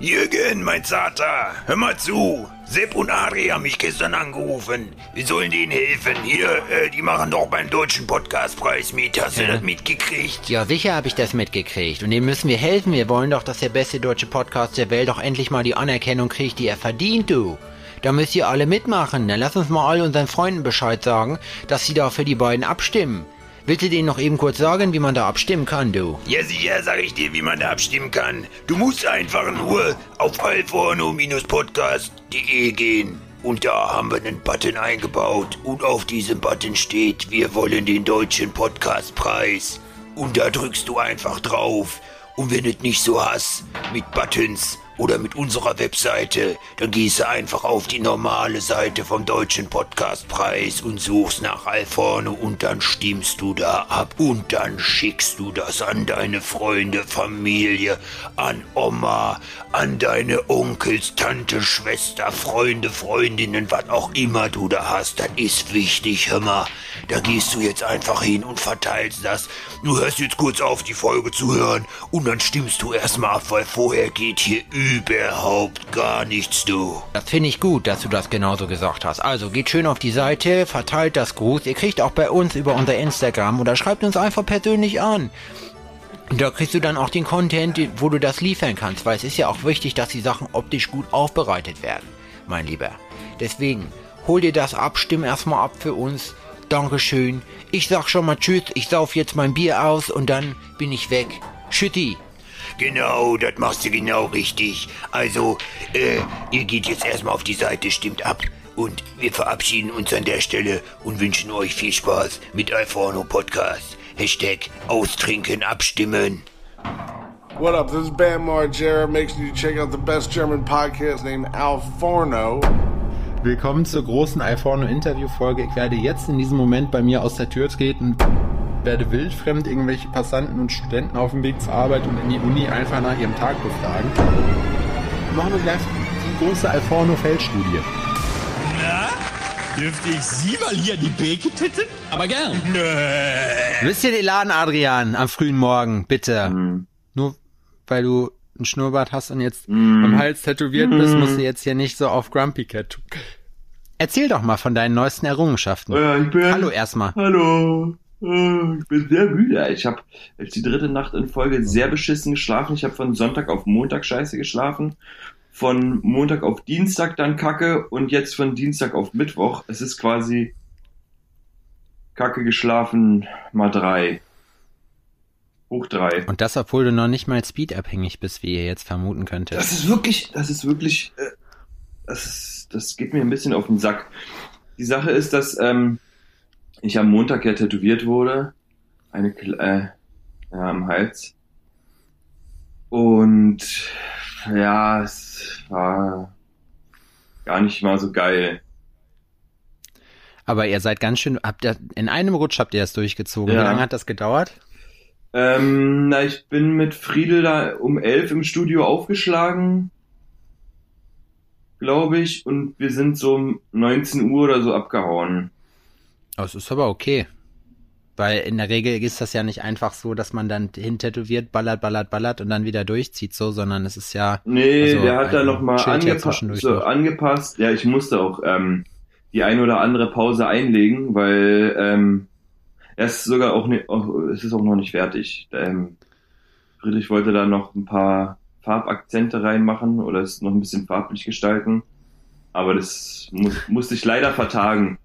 Jürgen, mein Zater, hör mal zu. Sepp und Adri haben mich gestern angerufen. Wir sollen denen helfen. Hier, äh, die machen doch beim deutschen Podcastpreis mit. Hast du das mitgekriegt? Ja, sicher habe ich das mitgekriegt. Und dem müssen wir helfen. Wir wollen doch, dass der beste deutsche Podcast der Welt doch endlich mal die Anerkennung kriegt, die er verdient, du. Da müsst ihr alle mitmachen. Dann lass uns mal all unseren Freunden Bescheid sagen, dass sie da für die beiden abstimmen. Willst du denen noch eben kurz sagen, wie man da abstimmen kann, du? Ja, sicher sag ich dir, wie man da abstimmen kann. Du musst einfach nur auf alforno-podcast.de gehen. Und da haben wir einen Button eingebaut. Und auf diesem Button steht, wir wollen den deutschen Podcastpreis. Und da drückst du einfach drauf. Und wenn es nicht so hast mit Buttons oder mit unserer Webseite, dann gehst du einfach auf die normale Seite vom Deutschen Podcastpreis und suchst nach Alforno und dann stimmst du da ab und dann schickst du das an deine Freunde, Familie, an Oma, an deine Onkels, Tante, Schwester, Freunde, Freundinnen, was auch immer du da hast. Das ist wichtig, hör mal. Da gehst du jetzt einfach hin und verteilst das. Du hörst jetzt kurz auf, die Folge zu hören und dann stimmst du erstmal ab, weil vorher geht hier überhaupt gar nichts, du. Das finde ich gut, dass du das genauso gesagt hast. Also geht schön auf die Seite, verteilt das Gruß. Ihr kriegt auch bei uns über unser Instagram oder schreibt uns einfach persönlich an. Und da kriegst du dann auch den Content, wo du das liefern kannst, weil es ist ja auch wichtig, dass die Sachen optisch gut aufbereitet werden, mein Lieber. Deswegen, hol dir das ab, stimm erstmal ab für uns. Dankeschön. Ich sag schon mal Tschüss, ich sauf jetzt mein Bier aus und dann bin ich weg. Schütti. Genau, das machst du genau richtig. Also, äh, ihr geht jetzt erstmal auf die Seite, stimmt ab. Und wir verabschieden uns an der Stelle und wünschen euch viel Spaß mit Alforno Podcast. Hashtag Austrinken abstimmen. What up? This is Bam Margera. Make sure you check out the best German podcast named Al Forno. Willkommen zur großen iPhone Interview-Folge. Ich werde jetzt in diesem Moment bei mir aus der Tür treten, werde wildfremd irgendwelche Passanten und Studenten auf dem Weg zur Arbeit und in die Uni einfach nach ihrem Tag befragen. Machen wir gleich die große Alforno-Feldstudie. Dürfte ich Sie mal hier die Beke titten? Aber gern. Wisst ihr den Laden, Adrian, am frühen Morgen, bitte. Mhm. Nur weil du einen Schnurrbart hast und jetzt am Hals tätowiert bist, musst du jetzt hier nicht so auf Grumpy Cat. tun. Erzähl doch mal von deinen neuesten Errungenschaften. Ja, ich bin, Hallo erstmal. Hallo. Äh, Ich bin sehr müde. Ich habe jetzt die dritte Nacht in Folge sehr beschissen geschlafen. Ich habe von Sonntag auf Montag scheiße geschlafen. Von Montag auf Dienstag dann Kacke und jetzt von Dienstag auf Mittwoch. Es ist quasi Kacke geschlafen mal drei. Hoch drei. Und das, obwohl du noch nicht mal speedabhängig bist, wie ihr jetzt vermuten könntet. Das ist wirklich, das ist wirklich, äh, das, ist, das geht mir ein bisschen auf den Sack. Die Sache ist, dass ähm, ich am Montag ja tätowiert wurde, eine äh, ja, am Hals. Und ja, es war gar nicht mal so geil. Aber ihr seid ganz schön, habt ihr, in einem Rutsch habt ihr das durchgezogen. Ja. Wie lange hat das gedauert? Ähm, na, ich bin mit Friedel da um elf im Studio aufgeschlagen, glaube ich, und wir sind so um 19 Uhr oder so abgehauen. Es ist aber okay. Weil in der Regel ist das ja nicht einfach so, dass man dann hintätowiert, ballert, ballert, ballert und dann wieder durchzieht, so, sondern es ist ja. Nee, Also, der hat da nochmal angepasst, so, angepasst. Ja, ich musste auch ähm, die ein oder andere Pause einlegen, weil ähm, er ist sogar auch, nicht, auch es ist auch noch nicht fertig. Ähm, Friedrich wollte da noch ein paar Farbakzente reinmachen oder es noch ein bisschen farblich gestalten, aber das muss, musste ich leider vertagen.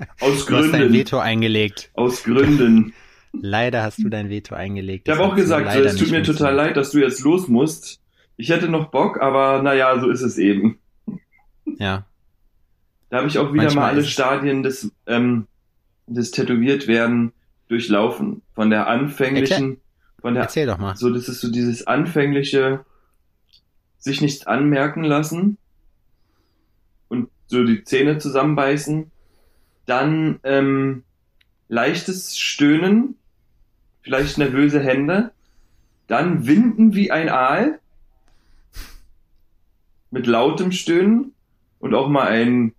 Aus Du hast dein Gründen. Veto eingelegt. Aus Gründen. Leider hast du dein Veto eingelegt. Ich habe auch gesagt, so, es tut mir total leid, dass du jetzt los musst. Ich hätte noch Bock, aber naja, so ist es eben. Ja. Da habe ich auch wieder Manchmal mal alle Stadien des, ähm, des Tätowiertwerden durchlaufen. Von der anfänglichen, von der, Erzähl doch mal. so, das ist so dieses anfängliche, sich nichts anmerken lassen und so die Zähne zusammenbeißen. Dann ähm, leichtes Stöhnen, vielleicht nervöse Hände. Dann winden wie ein Aal mit lautem Stöhnen und auch mal ein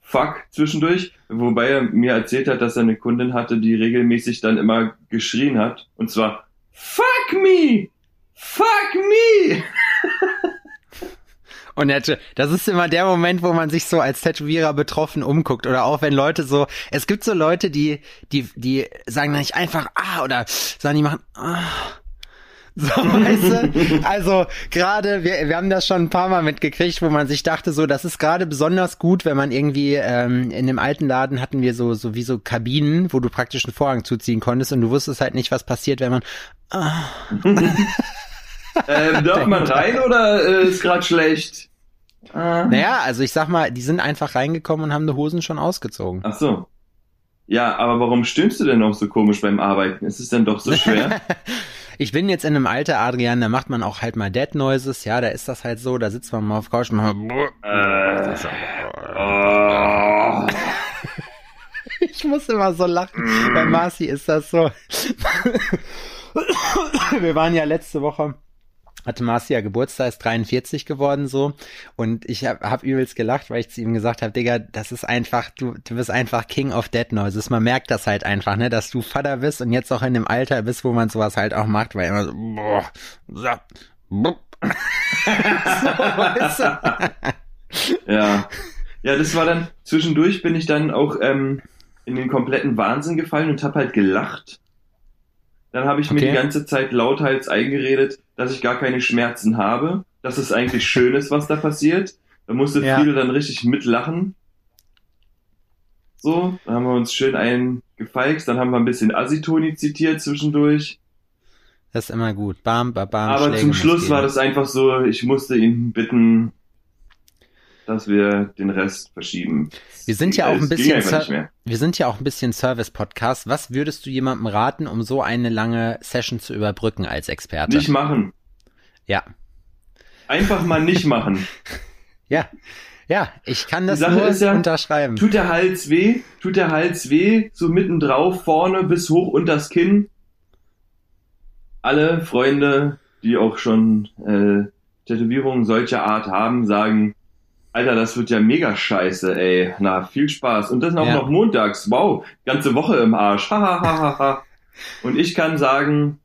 Fuck zwischendurch, wobei er mir erzählt hat, dass er eine Kundin hatte, die regelmäßig dann immer geschrien hat und zwar Fuck me! Fuck me! Und das ist immer der Moment, wo man sich so als Tätowierer betroffen umguckt. Oder auch wenn Leute so, es gibt so Leute, die, die, die sagen dann nicht einfach ah oder sagen, die machen ah. So, weißt du? Also gerade, wir, wir haben das schon ein paar Mal mitgekriegt, wo man sich dachte, so, das ist gerade besonders gut, wenn man irgendwie, ähm, in dem alten Laden hatten wir so, so wie so Kabinen, wo du praktisch einen Vorhang zuziehen konntest und du wusstest halt nicht, was passiert, wenn man ah. ähm, darf man rein oder äh, ist gerade schlecht? Ah. Naja, also ich sag mal, die sind einfach reingekommen und haben die Hosen schon ausgezogen. Ach so. Ja, aber warum stöhnst du denn auch so komisch beim Arbeiten? Ist es denn doch so schwer? ich bin jetzt in einem Alter, Adrian, da macht man auch halt mal Dead Noises, ja, da ist das halt so, da sitzt man mal auf Couch und macht äh, oh. Ich muss immer so lachen. Bei Marci ist das so. Wir waren ja letzte Woche hatte Marcia Geburtstag, ist 43 geworden so und ich habe hab übelst gelacht, weil ich zu ihm gesagt habe, Digga, das ist einfach, du, du bist einfach King of Dead Noises. Man merkt das halt einfach, ne, dass du Vater bist und jetzt auch in dem Alter bist, wo man sowas halt auch macht, weil immer so, boah, so, so weißt du? ja. Ja, das war dann, zwischendurch bin ich dann auch ähm, in den kompletten Wahnsinn gefallen und habe halt gelacht dann habe ich okay. mir die ganze Zeit lauthals eingeredet, dass ich gar keine Schmerzen habe, dass es eigentlich schön ist, was da passiert. Da musste ja. Friedel dann richtig mitlachen. So, dann haben wir uns schön eingefeixt, dann haben wir ein bisschen Asitoni zitiert zwischendurch. Das ist immer gut. Bam, bam, bam. Aber Schläge zum Schluss war das einfach so, ich musste ihn bitten, dass wir den Rest verschieben. Wir sind ja auch ein bisschen, wir sind ja auch ein bisschen Service-Podcast. Was würdest du jemandem raten, um so eine lange Session zu überbrücken als Experte? Nicht machen. Ja. Einfach mal nicht machen. ja. Ja, ich kann das nur ja, unterschreiben. Tut der Hals weh? Tut der Hals weh? So mittendrauf, vorne bis hoch unters Kinn? Alle Freunde, die auch schon äh, Tätowierungen solcher Art haben, sagen, Alter, das wird ja mega scheiße, ey. Na, viel Spaß. Und das auch ja. noch montags. Wow, ganze Woche im Arsch. Hahaha. Und ich kann sagen,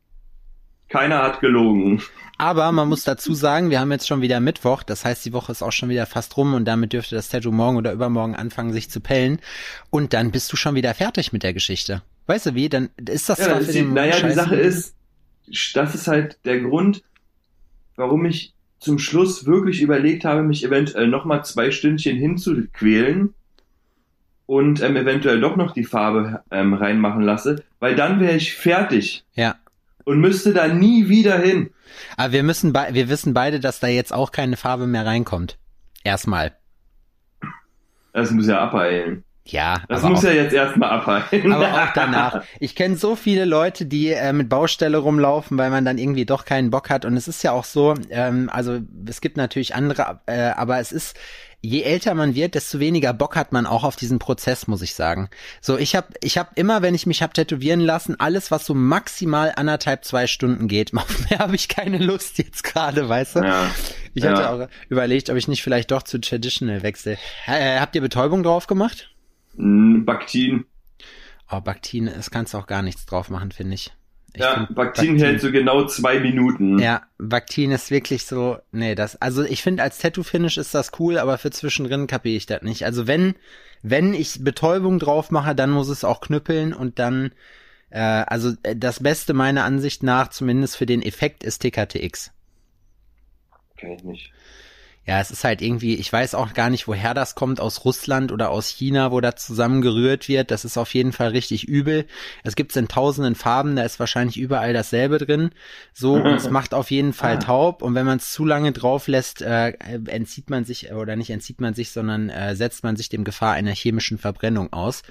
keiner hat gelogen. Aber man muss dazu sagen, wir haben jetzt schon wieder Mittwoch, das heißt, die Woche ist auch schon wieder fast rum und damit dürfte das Tattoo morgen oder übermorgen anfangen, sich zu pellen. Und dann bist du schon wieder fertig mit der Geschichte. Weißt du wie? Dann ist das ja, zwar für den Naja, die Sache ist, das ist halt der Grund, warum ich zum Schluss wirklich überlegt habe, mich eventuell nochmal zwei Stündchen hinzuquälen und ähm, eventuell doch noch die Farbe ähm, reinmachen lasse, weil dann wäre ich fertig. Ja. Und müsste da nie wieder hin. Aber wir müssen be wir wissen beide, dass da jetzt auch keine Farbe mehr reinkommt. Erstmal. Das muss ja abheilen. Ja, das muss ja jetzt erstmal abhalten. Aber auch danach. Ich kenne so viele Leute, die äh, mit Baustelle rumlaufen, weil man dann irgendwie doch keinen Bock hat. Und es ist ja auch so, ähm, also es gibt natürlich andere, äh, aber es ist, je älter man wird, desto weniger Bock hat man auch auf diesen Prozess, muss ich sagen. So, ich habe ich hab immer, wenn ich mich hab tätowieren lassen, alles, was so maximal anderthalb, zwei Stunden geht, auf mehr habe ich keine Lust jetzt gerade, weißt du? Ja. Ich ja. hatte auch überlegt, ob ich nicht vielleicht doch zu Traditional wechsle. Äh, habt ihr Betäubung drauf gemacht? Baktin. Oh, Baktin, es kannst du auch gar nichts drauf machen, finde ich. ich. ja, Baktin, Baktin hält so genau zwei Minuten. Ja, Baktin ist wirklich so, nee, das, also ich finde als Tattoo-Finish ist das cool, aber für zwischendrin kapiere ich das nicht. Also wenn, wenn ich Betäubung drauf mache, dann muss es auch knüppeln und dann, äh, also äh, das Beste meiner Ansicht nach, zumindest für den Effekt, ist TKTX. Kenn ich nicht. Ja, es ist halt irgendwie, ich weiß auch gar nicht, woher das kommt, aus Russland oder aus China, wo das zusammengerührt wird. Das ist auf jeden Fall richtig übel. Es gibt's in tausenden Farben, da ist wahrscheinlich überall dasselbe drin. So, und es macht auf jeden Fall ah. taub. Und wenn man es zu lange drauf lässt, äh, entzieht man sich, oder nicht entzieht man sich, sondern äh, setzt man sich dem Gefahr einer chemischen Verbrennung aus.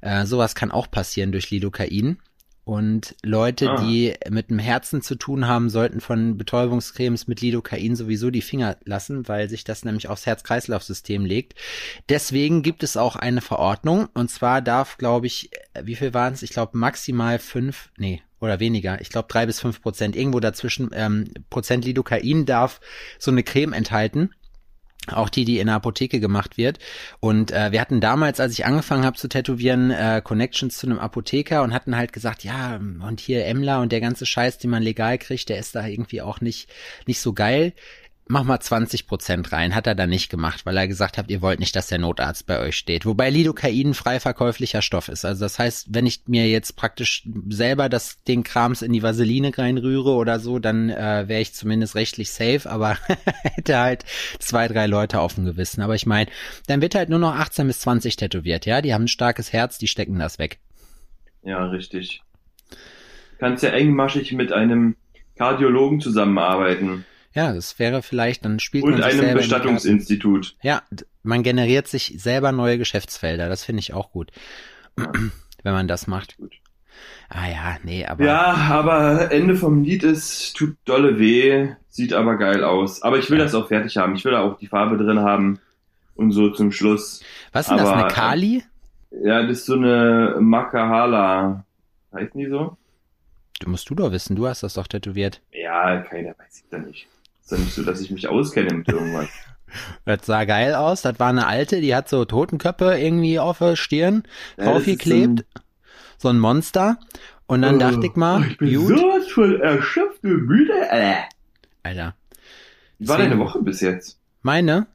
Äh, sowas kann auch passieren durch Lidocain. Und Leute, ah. die mit dem Herzen zu tun haben, sollten von Betäubungscremes mit Lidocain sowieso die Finger lassen, weil sich das nämlich aufs Herz-Kreislauf-System legt. Deswegen gibt es auch eine Verordnung. Und zwar darf, glaube ich, wie viel waren es? Ich glaube maximal fünf, nee, oder weniger. Ich glaube drei bis fünf Prozent. Irgendwo dazwischen ähm, Prozent Lidocain darf so eine Creme enthalten auch die, die in der Apotheke gemacht wird. Und äh, wir hatten damals, als ich angefangen habe zu tätowieren, äh, Connections zu einem Apotheker und hatten halt gesagt, ja, und hier Emler und der ganze Scheiß, den man legal kriegt, der ist da irgendwie auch nicht, nicht so geil. Mach mal 20 Prozent rein. Hat er dann nicht gemacht, weil er gesagt hat, ihr wollt nicht, dass der Notarzt bei euch steht. Wobei Lidocain frei verkäuflicher Stoff ist. Also das heißt, wenn ich mir jetzt praktisch selber das den Krams in die Vaseline reinrühre oder so, dann äh, wäre ich zumindest rechtlich safe, aber hätte halt zwei, drei Leute auf dem Gewissen. Aber ich meine, dann wird halt nur noch 18 bis 20 tätowiert, ja? Die haben ein starkes Herz, die stecken das weg. Ja, richtig. Kannst ja engmaschig mit einem Kardiologen zusammenarbeiten. Ja, das wäre vielleicht, dann spielt Und man sich einem Bestattungsinstitut. Ja, man generiert sich selber neue Geschäftsfelder. Das finde ich auch gut. Wenn man das macht. Gut. Ah ja, nee, aber Ja, aber Ende vom Lied ist, tut dolle weh, sieht aber geil aus. Aber ich will das auch fertig haben. Ich will da auch die Farbe drin haben und so zum Schluss. was ist denn das, aber, eine Kali? Ja, das ist so eine Makahala. Heißen die so? Du musst du doch wissen, du hast das doch tätowiert. Ja, keiner weiß ich da nicht. Ist ja nicht so, dass ich mich auskenne mit irgendwas. Das sah geil aus. Das war eine alte, die hat so Totenköpfe irgendwie auf der Stirn Ja, draufgeklebt. So ein Monster. Und dann dachte ich mal, Oh, ich bin gut, sowas von erschöpft und müde. Äh. Alter, Wie war deine Woche bis jetzt? meine?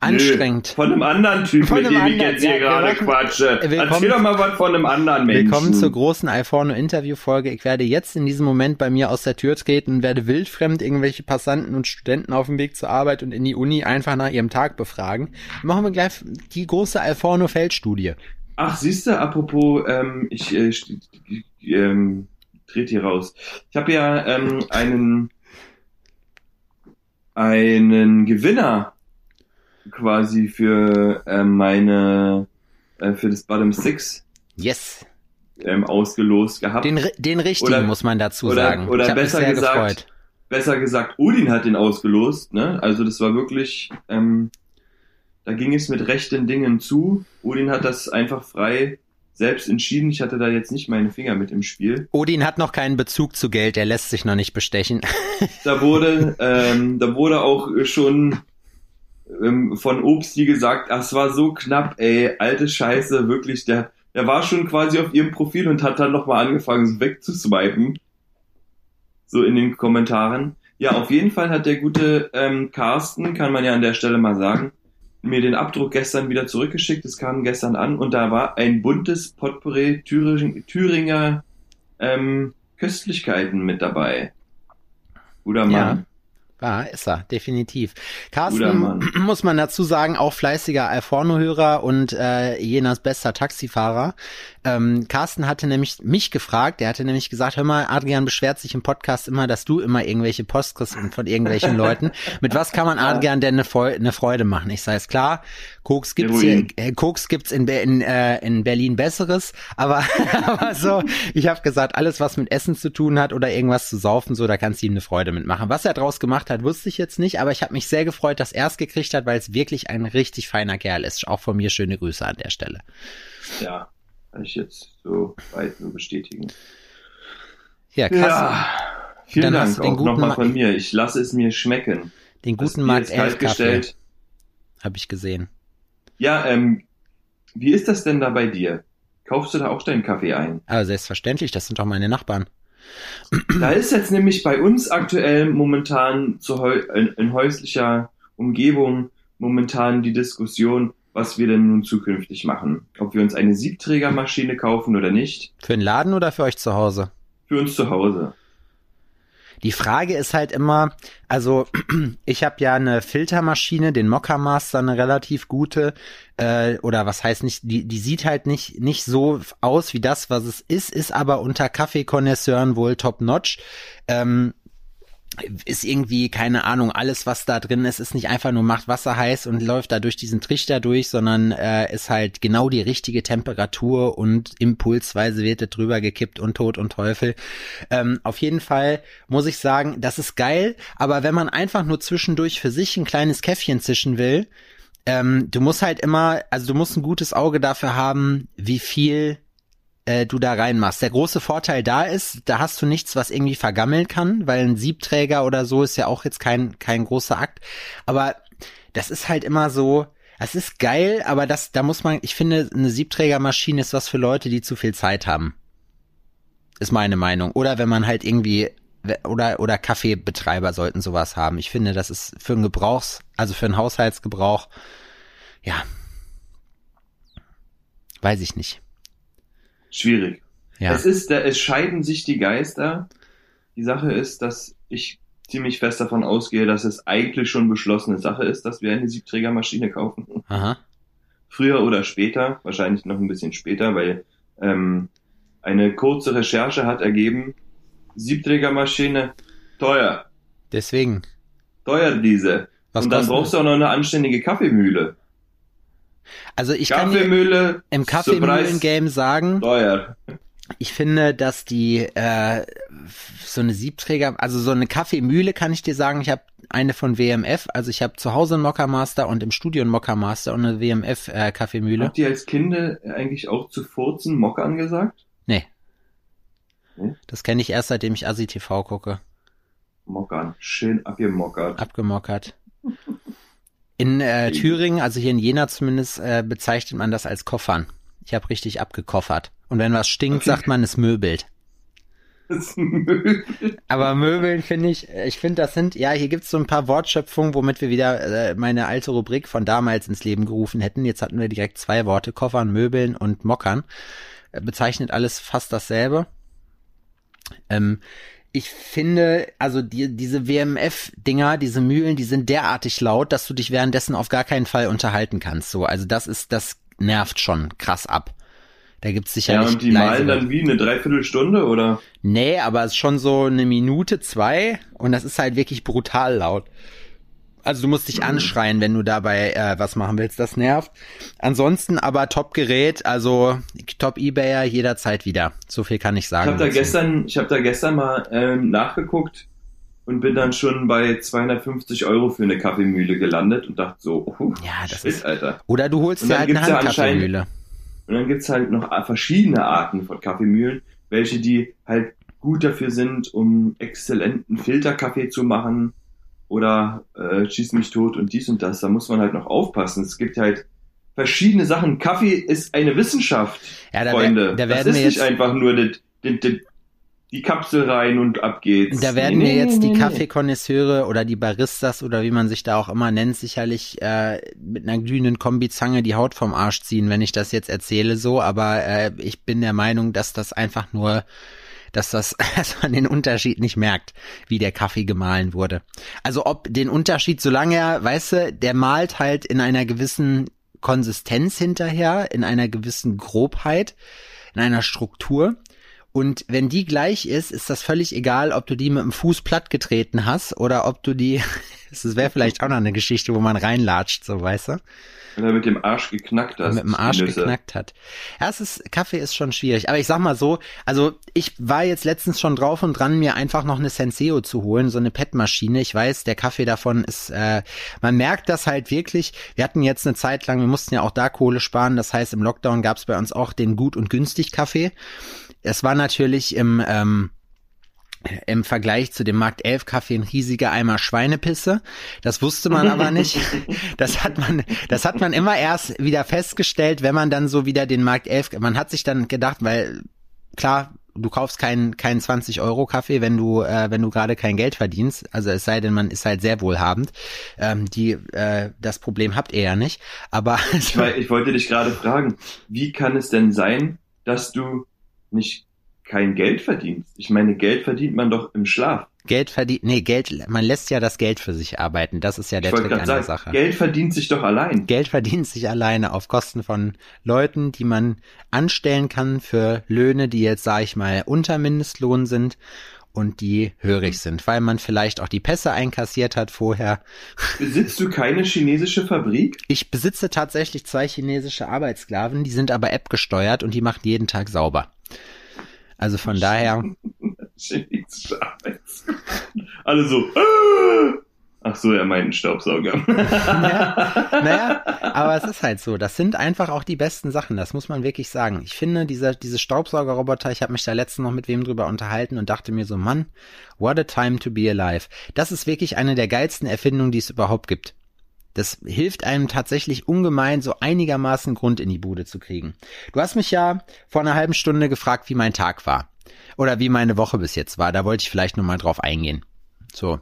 Anstrengend. Nö, von einem anderen Typ, Von mit dem ich jetzt hier ja, gerade quatsche. Erzähl doch mal was von einem anderen Menschen. Willkommen zur großen iPhone-Interview-Folge. Ich werde jetzt in diesem Moment bei mir aus der Tür treten und werde wildfremd irgendwelche Passanten und Studenten auf dem Weg zur Arbeit und in die Uni einfach nach ihrem Tag befragen. Machen wir gleich die große Alforno-Feldstudie. Ach, siehst du, apropos, ähm, ich äh, ähm, trete hier raus. Ich habe ja ähm, einen einen Gewinner quasi für ähm, meine äh, für das Bottom Six Yes. ähm, ausgelost gehabt. Den, den richtigen Oder- muss man dazu oder- sagen. oder besser gesagt, gefreut. Besser gesagt, Odin hat den ausgelost. Ne? Also das war wirklich, ähm, da ging es mit rechten Dingen zu. Odin hat das einfach frei selbst entschieden. Ich hatte da jetzt nicht meine Finger mit im Spiel. Odin hat noch keinen Bezug zu Geld, er lässt sich noch nicht bestechen. Da wurde, ähm, da wurde auch schon ähm, von Obsti gesagt, ach, es war so knapp, ey, alte Scheiße, wirklich, der, der war schon quasi auf ihrem Profil und hat dann nochmal angefangen, wegzuswipen. So in den Kommentaren. Ja, auf jeden Fall hat der gute ähm, Carsten, kann man ja an der Stelle mal sagen, mir den Abdruck gestern wieder zurückgeschickt. Es kam gestern an und da war ein buntes Potpourri Thüring, Thüringer ähm, Köstlichkeiten mit dabei. Guter Mann. Ja. Ja, ist er, definitiv. Carsten, muss man dazu sagen, auch fleißiger Alforno-Hörer und äh, Jenas bester Taxifahrer. Ähm, Carsten hatte nämlich mich gefragt, der hatte nämlich gesagt, hör mal, Adrian beschwert sich im Podcast immer, dass du immer irgendwelche Post kriegst von irgendwelchen Leuten. Mit was kann man Adrian denn eine, eine Freude machen? Ich sage, ist klar, Koks gibt's hier, äh, Koks gibt's in, Be- in, äh, in Berlin besseres, aber, aber so, ich habe gesagt, alles was mit Essen zu tun hat oder irgendwas zu saufen, so, da kannst du ihm eine Freude mitmachen. Was er draus gemacht hat, wusste ich jetzt nicht, aber ich habe mich sehr gefreut, dass er es gekriegt hat, weil es wirklich ein richtig feiner Kerl ist. Auch von mir schöne Grüße an der Stelle. Ja, kann ich jetzt so weit nur bestätigen. Ja, krass. Ja, vielen Dann Dank auch nochmal Ma- von mir. Ich lasse es mir schmecken. Den guten Markt ist 11 kalt Kaffee gestellt. habe ich gesehen. Ja, ähm, wie ist das denn da bei dir? Kaufst du da auch deinen Kaffee ein? Aber selbstverständlich, das sind doch meine Nachbarn. Da ist jetzt nämlich bei uns aktuell momentan zu in, in häuslicher Umgebung momentan die Diskussion, was wir denn nun zukünftig machen. Ob wir uns eine Siebträgermaschine kaufen oder nicht. Für den Laden oder für euch zu Hause? Für uns zu Hause. Die Frage ist halt immer, also ich habe ja eine Filtermaschine, den Mokka Master, eine relativ gute, äh, oder was heißt nicht, die, die sieht halt nicht, nicht so aus wie das, was es ist, ist aber unter Kaffeekonnoisseuren wohl top notch. Ähm, ist irgendwie, keine Ahnung, alles, was da drin ist, ist nicht einfach nur macht Wasser heiß und läuft da durch diesen Trichter durch, sondern äh, ist halt genau die richtige Temperatur und impulsweise wird es drüber gekippt und Tod und Teufel. Ähm, auf jeden Fall muss ich sagen, das ist geil, aber wenn man einfach nur zwischendurch für sich ein kleines Käffchen zischen will, ähm, du musst halt immer, also du musst ein gutes Auge dafür haben, wie viel äh, du da reinmachst. Der große Vorteil da ist, da hast du nichts, was irgendwie vergammeln kann, weil ein Siebträger oder so ist ja auch jetzt kein, kein großer Akt. Aber das ist halt immer so, es ist geil, aber das, da muss man, ich finde, eine Siebträgermaschine ist was für Leute, die zu viel Zeit haben. Ist meine Meinung. Oder wenn man halt irgendwie oder, oder Kaffeebetreiber sollten sowas haben. Ich finde, das ist für einen Gebrauchs, also für einen Haushaltsgebrauch, ja, weiß ich nicht. Schwierig. Ja. Es ist, es scheiden sich die Geister. Die Sache ist, dass ich ziemlich fest davon ausgehe, dass es eigentlich schon beschlossene Sache ist, dass wir eine Siebträgermaschine kaufen. Aha. Früher oder später, wahrscheinlich noch ein bisschen später, weil ähm, eine kurze Recherche hat ergeben, Siebträgermaschine, teuer, Deswegen. teuer diese. Was Und dann brauchst du auch noch eine anständige Kaffeemühle. Also ich kann dir im Kaffeemühlen-Game sagen, teuer. ich finde, dass die äh, so eine Siebträger, also so eine Kaffeemühle kann ich dir sagen, ich habe eine von WMF, also ich habe zu Hause einen Mokka-Master und im Studio einen Mokka-Master und eine WMF äh, Kaffeemühle. Habt ihr als Kinder eigentlich auch zu furzen Mokka angesagt? Nee. Hm? Das kenne ich erst, seitdem ich Asi TV gucke. Mockern. Schön abgemockert. Abgemockert. In äh, Thüringen, also hier in Jena zumindest, äh, bezeichnet man das als Koffern. Ich habe richtig abgekoffert. Und wenn was stinkt, Okay. sagt man, es möbelt. Das Müll. Aber Möbeln finde ich, äh, ich finde, das sind, ja, hier gibt's so ein paar Wortschöpfungen, womit wir wieder äh, meine alte Rubrik von damals ins Leben gerufen hätten. Jetzt hatten wir direkt zwei Worte, Koffern, Möbeln und Mockern. Äh, bezeichnet alles fast dasselbe. Ähm, ich finde, also die, diese WMF-Dinger, diese Mühlen, die sind derartig laut, dass du dich währenddessen auf gar keinen Fall unterhalten kannst. So, also das ist, das nervt schon krass ab. Da gibt's Ja, sicherlich und die malen dann wie eine Dreiviertelstunde oder? Nee, aber es ist schon so eine Minute, zwei und das ist halt wirklich brutal laut. Also du musst dich anschreien, wenn du dabei äh, was machen willst. Das nervt. Ansonsten aber Top-Gerät, also Top-Ebayer jederzeit wieder. So viel kann ich Ich sagen. habe da gestern, ich habe da gestern mal ähm, nachgeguckt und bin dann schon bei 250 Euro für eine Kaffeemühle gelandet und dachte so, oh, Ja, das shit, ist- Alter. Oder du holst dir halt eine ja Handkaffeemühle. Und dann gibt's halt noch verschiedene Arten von Kaffeemühlen, welche die halt gut dafür sind, um exzellenten Filterkaffee zu machen oder äh, schieß mich tot und dies und das. Da muss man halt noch aufpassen. Es gibt halt verschiedene Sachen. Kaffee ist eine Wissenschaft, Ja, da, Freunde. wer- da das werden ist nicht einfach nur die, die, die, die Kapsel rein und ab geht's. Da werden Nee, mir jetzt nee, die nee. Kaffeekonnoisseure oder die Baristas oder wie man sich da auch immer nennt, sicherlich äh, mit einer glühenden Kombizange die Haut vom Arsch ziehen, wenn ich das jetzt erzähle so, aber äh, ich bin der Meinung, dass das einfach nur dass das, dass man den Unterschied nicht merkt, wie der Kaffee gemahlen wurde. Also ob den Unterschied, solange er, weißt du, der malt halt in einer gewissen Konsistenz hinterher, in einer gewissen Grobheit, in einer Struktur. Und wenn die gleich ist, ist das völlig egal, ob du die mit dem Fuß platt getreten hast oder ob du die, das wäre vielleicht auch noch eine Geschichte, wo man reinlatscht, so weißt du, Oder mit dem Arsch geknackt hast. mit dem Arsch geknackt hat. Ja, es ist, Kaffee ist schon schwierig. Aber ich sag mal so, also ich war jetzt letztens schon drauf und dran, mir einfach noch eine Senseo zu holen, so eine PET-Maschine. Ich weiß, der Kaffee davon ist, äh, man merkt das halt wirklich. Wir hatten jetzt eine Zeit lang, wir mussten ja auch da Kohle sparen. Das heißt, im Lockdown gab es bei uns auch den gut und günstig Kaffee. Es war natürlich im, ähm, im Vergleich zu dem Markt 11 Kaffee ein riesiger Eimer Schweinepisse. Das wusste man aber nicht. Das hat man, das hat man immer erst wieder festgestellt, wenn man dann so wieder den Markt 11, man hat sich dann gedacht, weil klar, du kaufst keinen keinen 20 Euro Kaffee, wenn du äh, wenn du gerade kein Geld verdienst. Also es sei denn, man ist halt sehr wohlhabend. Ähm, die äh, das Problem habt ihr ja nicht. Aber Ich, ich wollte dich gerade fragen, wie kann es denn sein, dass du nicht kein Geld verdienst? Ich meine, Geld verdient man doch im Schlaf. Geld verdient, nee Geld, man lässt ja das Geld für sich arbeiten. Das ist ja der Trick an der Sache. Geld verdient sich doch allein. Geld verdient sich alleine auf Kosten von Leuten, die man anstellen kann für Löhne, die jetzt, sage ich mal, unter Mindestlohn sind und die hörig sind, weil man vielleicht auch die Pässe einkassiert hat vorher. Besitzt du keine chinesische Fabrik? Ich besitze tatsächlich zwei chinesische Arbeitssklaven, die sind aber App gesteuert und die machen jeden Tag sauber. Also von daher. Alle so. "Ah!" Ach so, er meint einen Staubsauger. naja, aber es ist halt so. Das sind einfach auch die besten Sachen. Das muss man wirklich sagen. Ich finde, dieser, diese Staubsaugerroboter, ich habe mich da letztens noch mit wem drüber unterhalten und dachte mir so, Mann, what a time to be alive. Das ist wirklich eine der geilsten Erfindungen, die es überhaupt gibt. Das hilft einem tatsächlich ungemein, so einigermaßen Grund in die Bude zu kriegen. Du hast mich ja vor einer halben Stunde gefragt, wie mein Tag war. Oder wie meine Woche bis jetzt war. Da wollte ich vielleicht nochmal drauf eingehen. So.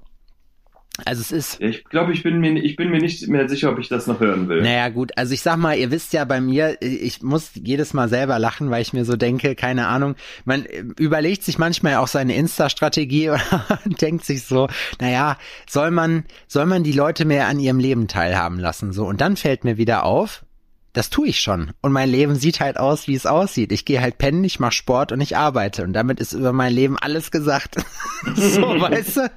Also es ist. Ich glaube, ich bin mir, ich bin mir nicht mehr sicher, ob ich das noch hören will. Naja, gut, also ich sag mal, ihr wisst ja bei mir, ich muss jedes Mal selber lachen, weil ich mir so denke, keine Ahnung, man überlegt sich manchmal auch seine Insta-Strategie und denkt sich so, naja, soll man, soll man die Leute mehr an ihrem Leben teilhaben lassen, so. Und dann fällt mir wieder auf, das tue ich schon. Und mein Leben sieht halt aus, wie es aussieht. Ich gehe halt pennen, ich mache Sport und ich arbeite. Und damit ist über mein Leben alles gesagt. so, weißt du?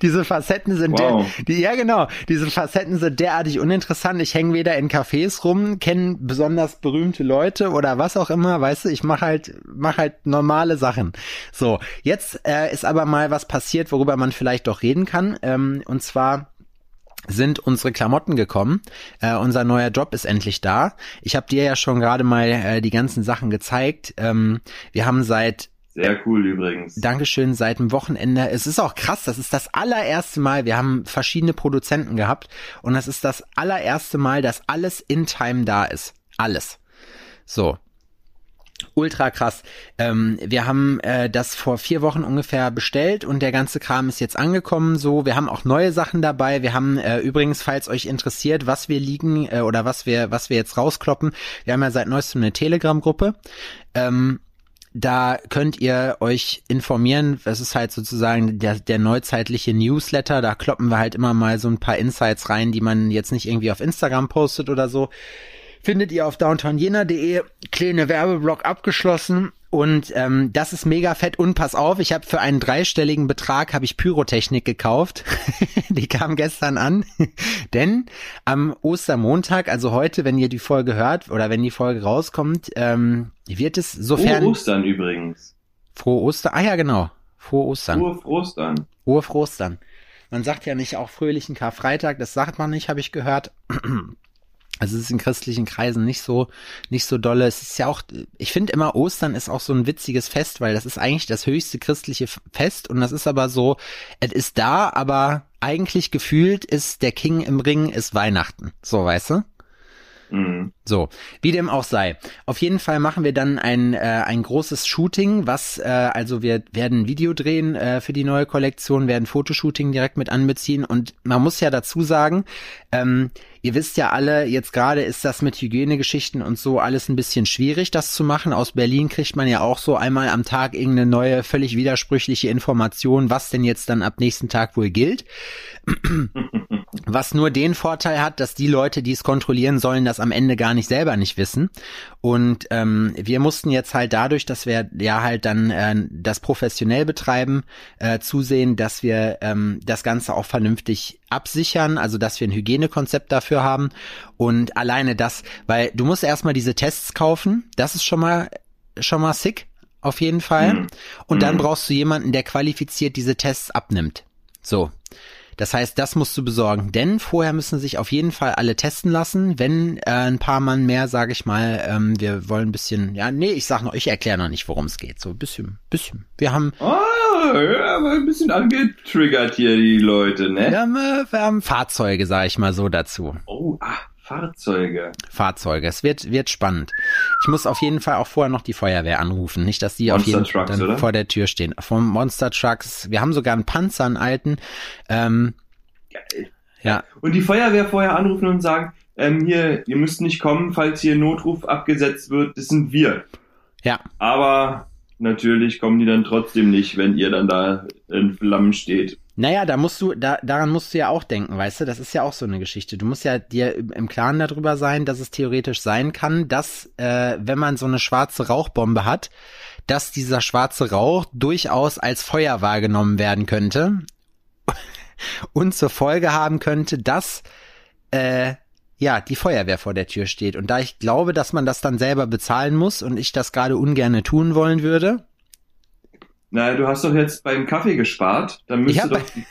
Diese Facetten sind wow. der, die, ja genau, diese Facetten sind derartig uninteressant. Ich hänge weder in Cafés rum, kenne besonders berühmte Leute oder was auch immer, weißt du, ich mache halt, mach halt normale Sachen. So, jetzt äh, ist aber mal was passiert, worüber man vielleicht doch reden kann. Ähm, und zwar sind unsere Klamotten gekommen. Äh, unser neuer Job ist endlich da. Ich habe dir ja schon gerade mal äh, die ganzen Sachen gezeigt. Ähm, wir haben seit sehr cool übrigens. Dankeschön, seit dem Wochenende. Es ist auch krass, das ist das allererste Mal, wir haben verschiedene Produzenten gehabt und das ist das allererste Mal, dass alles in Time da ist. Alles. So, Ultra krass. Ähm, wir haben äh, das vor vier Wochen ungefähr bestellt und der ganze Kram ist jetzt angekommen. So, wir haben auch neue Sachen dabei. Wir haben äh, übrigens, falls euch interessiert, was wir liegen äh, oder was wir was wir jetzt rauskloppen, wir haben ja seit neuestem eine Telegram-Gruppe. Ähm, da könnt ihr euch informieren. Das ist halt sozusagen der, der neuzeitliche Newsletter. Da kloppen wir halt immer mal so ein paar Insights rein, die man jetzt nicht irgendwie auf Instagram postet oder so findet ihr auf downtownjena.de. Kleine Werbeblock abgeschlossen. Und ähm, das ist mega fett. Und pass auf, ich habe für einen dreistelligen Betrag habe ich Pyrotechnik gekauft. die kam gestern an. Denn am Ostermontag, also heute, wenn ihr die Folge hört oder wenn die Folge rauskommt, ähm, wird es sofern. Frohe Ostern übrigens. Frohe Ostern. Ah ja, genau. Frohe Ostern. Frohe Ostern. Frohe Ostern. Man sagt ja nicht auch fröhlichen Karfreitag, das sagt man nicht, habe ich gehört. Also es ist in christlichen Kreisen nicht so, nicht so dolle. Es ist ja auch, ich finde immer Ostern ist auch so ein witziges Fest, weil das ist eigentlich das höchste christliche Fest und das ist aber so, es ist da, aber eigentlich gefühlt ist der King im Ring ist Weihnachten. So, weißt du? Mhm. So, wie dem auch sei. Auf jeden Fall machen wir dann ein, äh, ein großes Shooting, was, äh, also wir werden Video drehen äh, für die neue Kollektion, werden Fotoshooting direkt mit anbeziehen und man muss ja dazu sagen, ähm, ihr wisst ja alle, jetzt gerade ist das mit Hygienegeschichten und so alles ein bisschen schwierig, das zu machen. Aus Berlin kriegt man ja auch so einmal am Tag irgendeine neue, völlig widersprüchliche Information, was denn jetzt dann ab nächsten Tag wohl gilt. Was nur den Vorteil hat, dass die Leute, die es kontrollieren sollen, das am Ende gar nicht selber nicht wissen. Und ähm, wir mussten jetzt halt dadurch, dass wir ja halt dann äh, das professionell betreiben, äh, zusehen, dass wir ähm, das Ganze auch vernünftig absichern, also dass wir ein Hygienekonzept dafür haben. Und alleine das, weil du musst erstmal diese Tests kaufen, das ist schon mal schon mal sick, auf jeden Fall. Mhm. Und dann mhm. brauchst du jemanden, der qualifiziert diese Tests abnimmt. So. Das heißt, das musst du besorgen, denn vorher müssen sich auf jeden Fall alle testen lassen. Wenn äh, ein paar Mann mehr, sage ich mal, ähm, wir wollen ein bisschen, ja, nee, ich sag noch, ich erkläre noch nicht, worum es geht. So ein bisschen, bisschen. Wir haben. Oh, ja, aber ein bisschen angetriggert hier die Leute, ne? Wir haben, äh, wir haben Fahrzeuge, sag ich mal so dazu. Oh, ah. Fahrzeuge. Fahrzeuge. Es wird, wird spannend. Ich muss auf jeden Fall auch vorher noch die Feuerwehr anrufen. Nicht, dass die Monster auf jeden Fall dann vor der Tür stehen. Vom Monster Trucks. Wir haben sogar einen Panzer, einen alten. Ähm, Geil. Ja. Und die Feuerwehr vorher anrufen und sagen, ähm, hier, ihr müsst nicht kommen, falls hier Notruf abgesetzt wird. Das sind wir. Ja. Aber natürlich kommen die dann trotzdem nicht, wenn ihr dann da in Flammen steht. Naja, da musst du, da, daran musst du ja auch denken, weißt du, das ist ja auch so eine Geschichte. Du musst ja dir im Klaren darüber sein, dass es theoretisch sein kann, dass, äh, wenn man so eine schwarze Rauchbombe hat, dass dieser schwarze Rauch durchaus als Feuer wahrgenommen werden könnte und zur Folge haben könnte, dass äh, ja, die Feuerwehr vor der Tür steht. Und da ich glaube, dass man das dann selber bezahlen muss und ich das gerade ungerne tun wollen würde, na, du hast doch jetzt beim Kaffee gespart. Dann müsste doch die,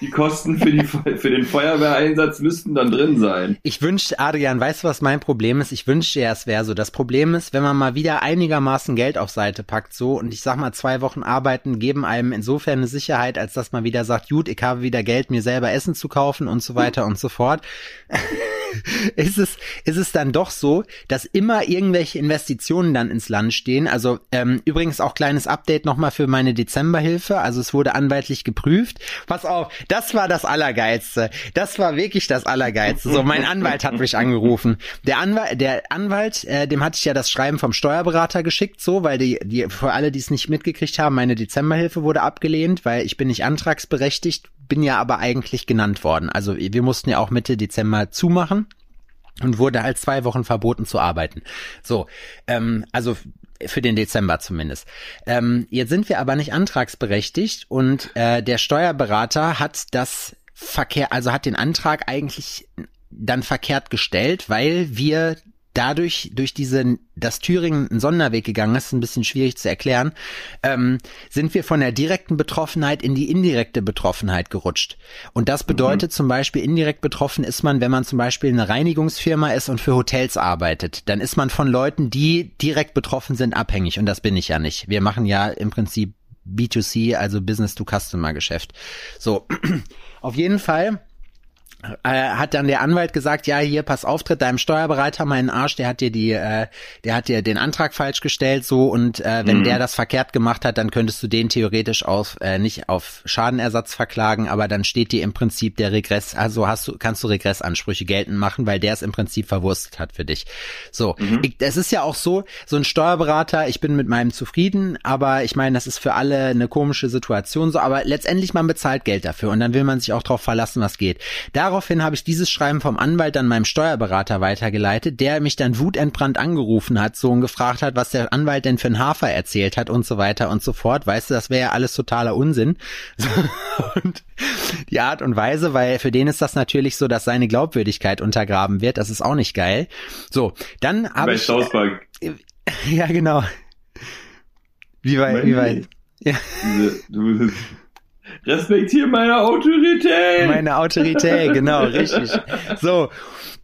die, Kosten für, die, für den Feuerwehreinsatz müssten dann drin sein. Ich wünschte, Adrian, weißt du, was mein Problem ist? Ich wünschte ja, es wäre so. Das Problem ist, wenn man mal wieder einigermaßen Geld auf Seite packt, so, und ich sag mal, zwei Wochen arbeiten geben einem insofern eine Sicherheit, als dass man wieder sagt, gut, ich habe wieder Geld, mir selber Essen zu kaufen und so weiter und so fort. ist es, ist es dann doch so, dass immer irgendwelche Investitionen dann ins Land stehen. Also ähm, übrigens auch kleines Update nochmal für meine Dezemberhilfe. Also es wurde anwaltlich geprüft. Pass auf, das war das Allergeilste. Das war wirklich das Allergeilste. So, mein Anwalt hat mich angerufen. Der Anwalt, der Anwalt, äh, dem hatte ich ja das Schreiben vom Steuerberater geschickt, so, weil die, die für alle, die es nicht mitgekriegt haben, meine Dezemberhilfe wurde abgelehnt, weil ich bin nicht antragsberechtigt, bin ja aber eigentlich genannt worden. Also wir mussten ja auch Mitte Dezember zumachen und wurde halt zwei Wochen verboten zu arbeiten. So, ähm, also für den Dezember zumindest. Ähm, jetzt sind wir aber nicht antragsberechtigt und äh, der Steuerberater hat das Verkehr, also hat den Antrag eigentlich dann verkehrt gestellt, weil wir dadurch, durch diese, dass Thüringen einen Sonderweg gegangen ist, ein bisschen schwierig zu erklären, ähm, sind wir von der direkten Betroffenheit in die indirekte Betroffenheit gerutscht. Und das bedeutet mhm. zum Beispiel, indirekt betroffen ist man, wenn man zum Beispiel eine Reinigungsfirma ist und für Hotels arbeitet. Dann ist man von Leuten, die direkt betroffen sind, abhängig. Und das bin ich ja nicht. Wir machen ja im Prinzip B2C, also Business-to-Customer-Geschäft. So, auf jeden Fall hat dann der Anwalt gesagt, ja, hier, pass auf, tritt deinem Steuerberater meinen Arsch, der hat dir die, äh, der hat dir den Antrag falsch gestellt, so, und äh, wenn mhm. der das verkehrt gemacht hat, dann könntest du den theoretisch auf, äh, nicht auf Schadenersatz verklagen, aber dann steht dir im Prinzip der Regress, also hast du, kannst du Regressansprüche geltend machen, weil der es im Prinzip verwurstet hat für dich. So, mhm. ich, es ist ja auch so, so ein Steuerberater, ich bin mit meinem zufrieden, aber ich meine, das ist für alle eine komische Situation so, aber letztendlich man bezahlt Geld dafür und dann will man sich auch darauf verlassen, was geht. Darauf daraufhin habe ich dieses Schreiben vom Anwalt dann meinem Steuerberater weitergeleitet, der mich dann wutentbrannt angerufen hat, so und gefragt hat, was der Anwalt denn für ein Hafer erzählt hat und so weiter und so fort. Weißt du, das wäre ja alles totaler Unsinn. und die Art und Weise, weil für den ist das natürlich so, dass seine Glaubwürdigkeit untergraben wird. Das ist auch nicht geil. So, dann habe ich. Äh, ja, genau. Wie weit, wie weit? Ja. Du, Respektier meine Autorität. Meine Autorität, genau, richtig. So.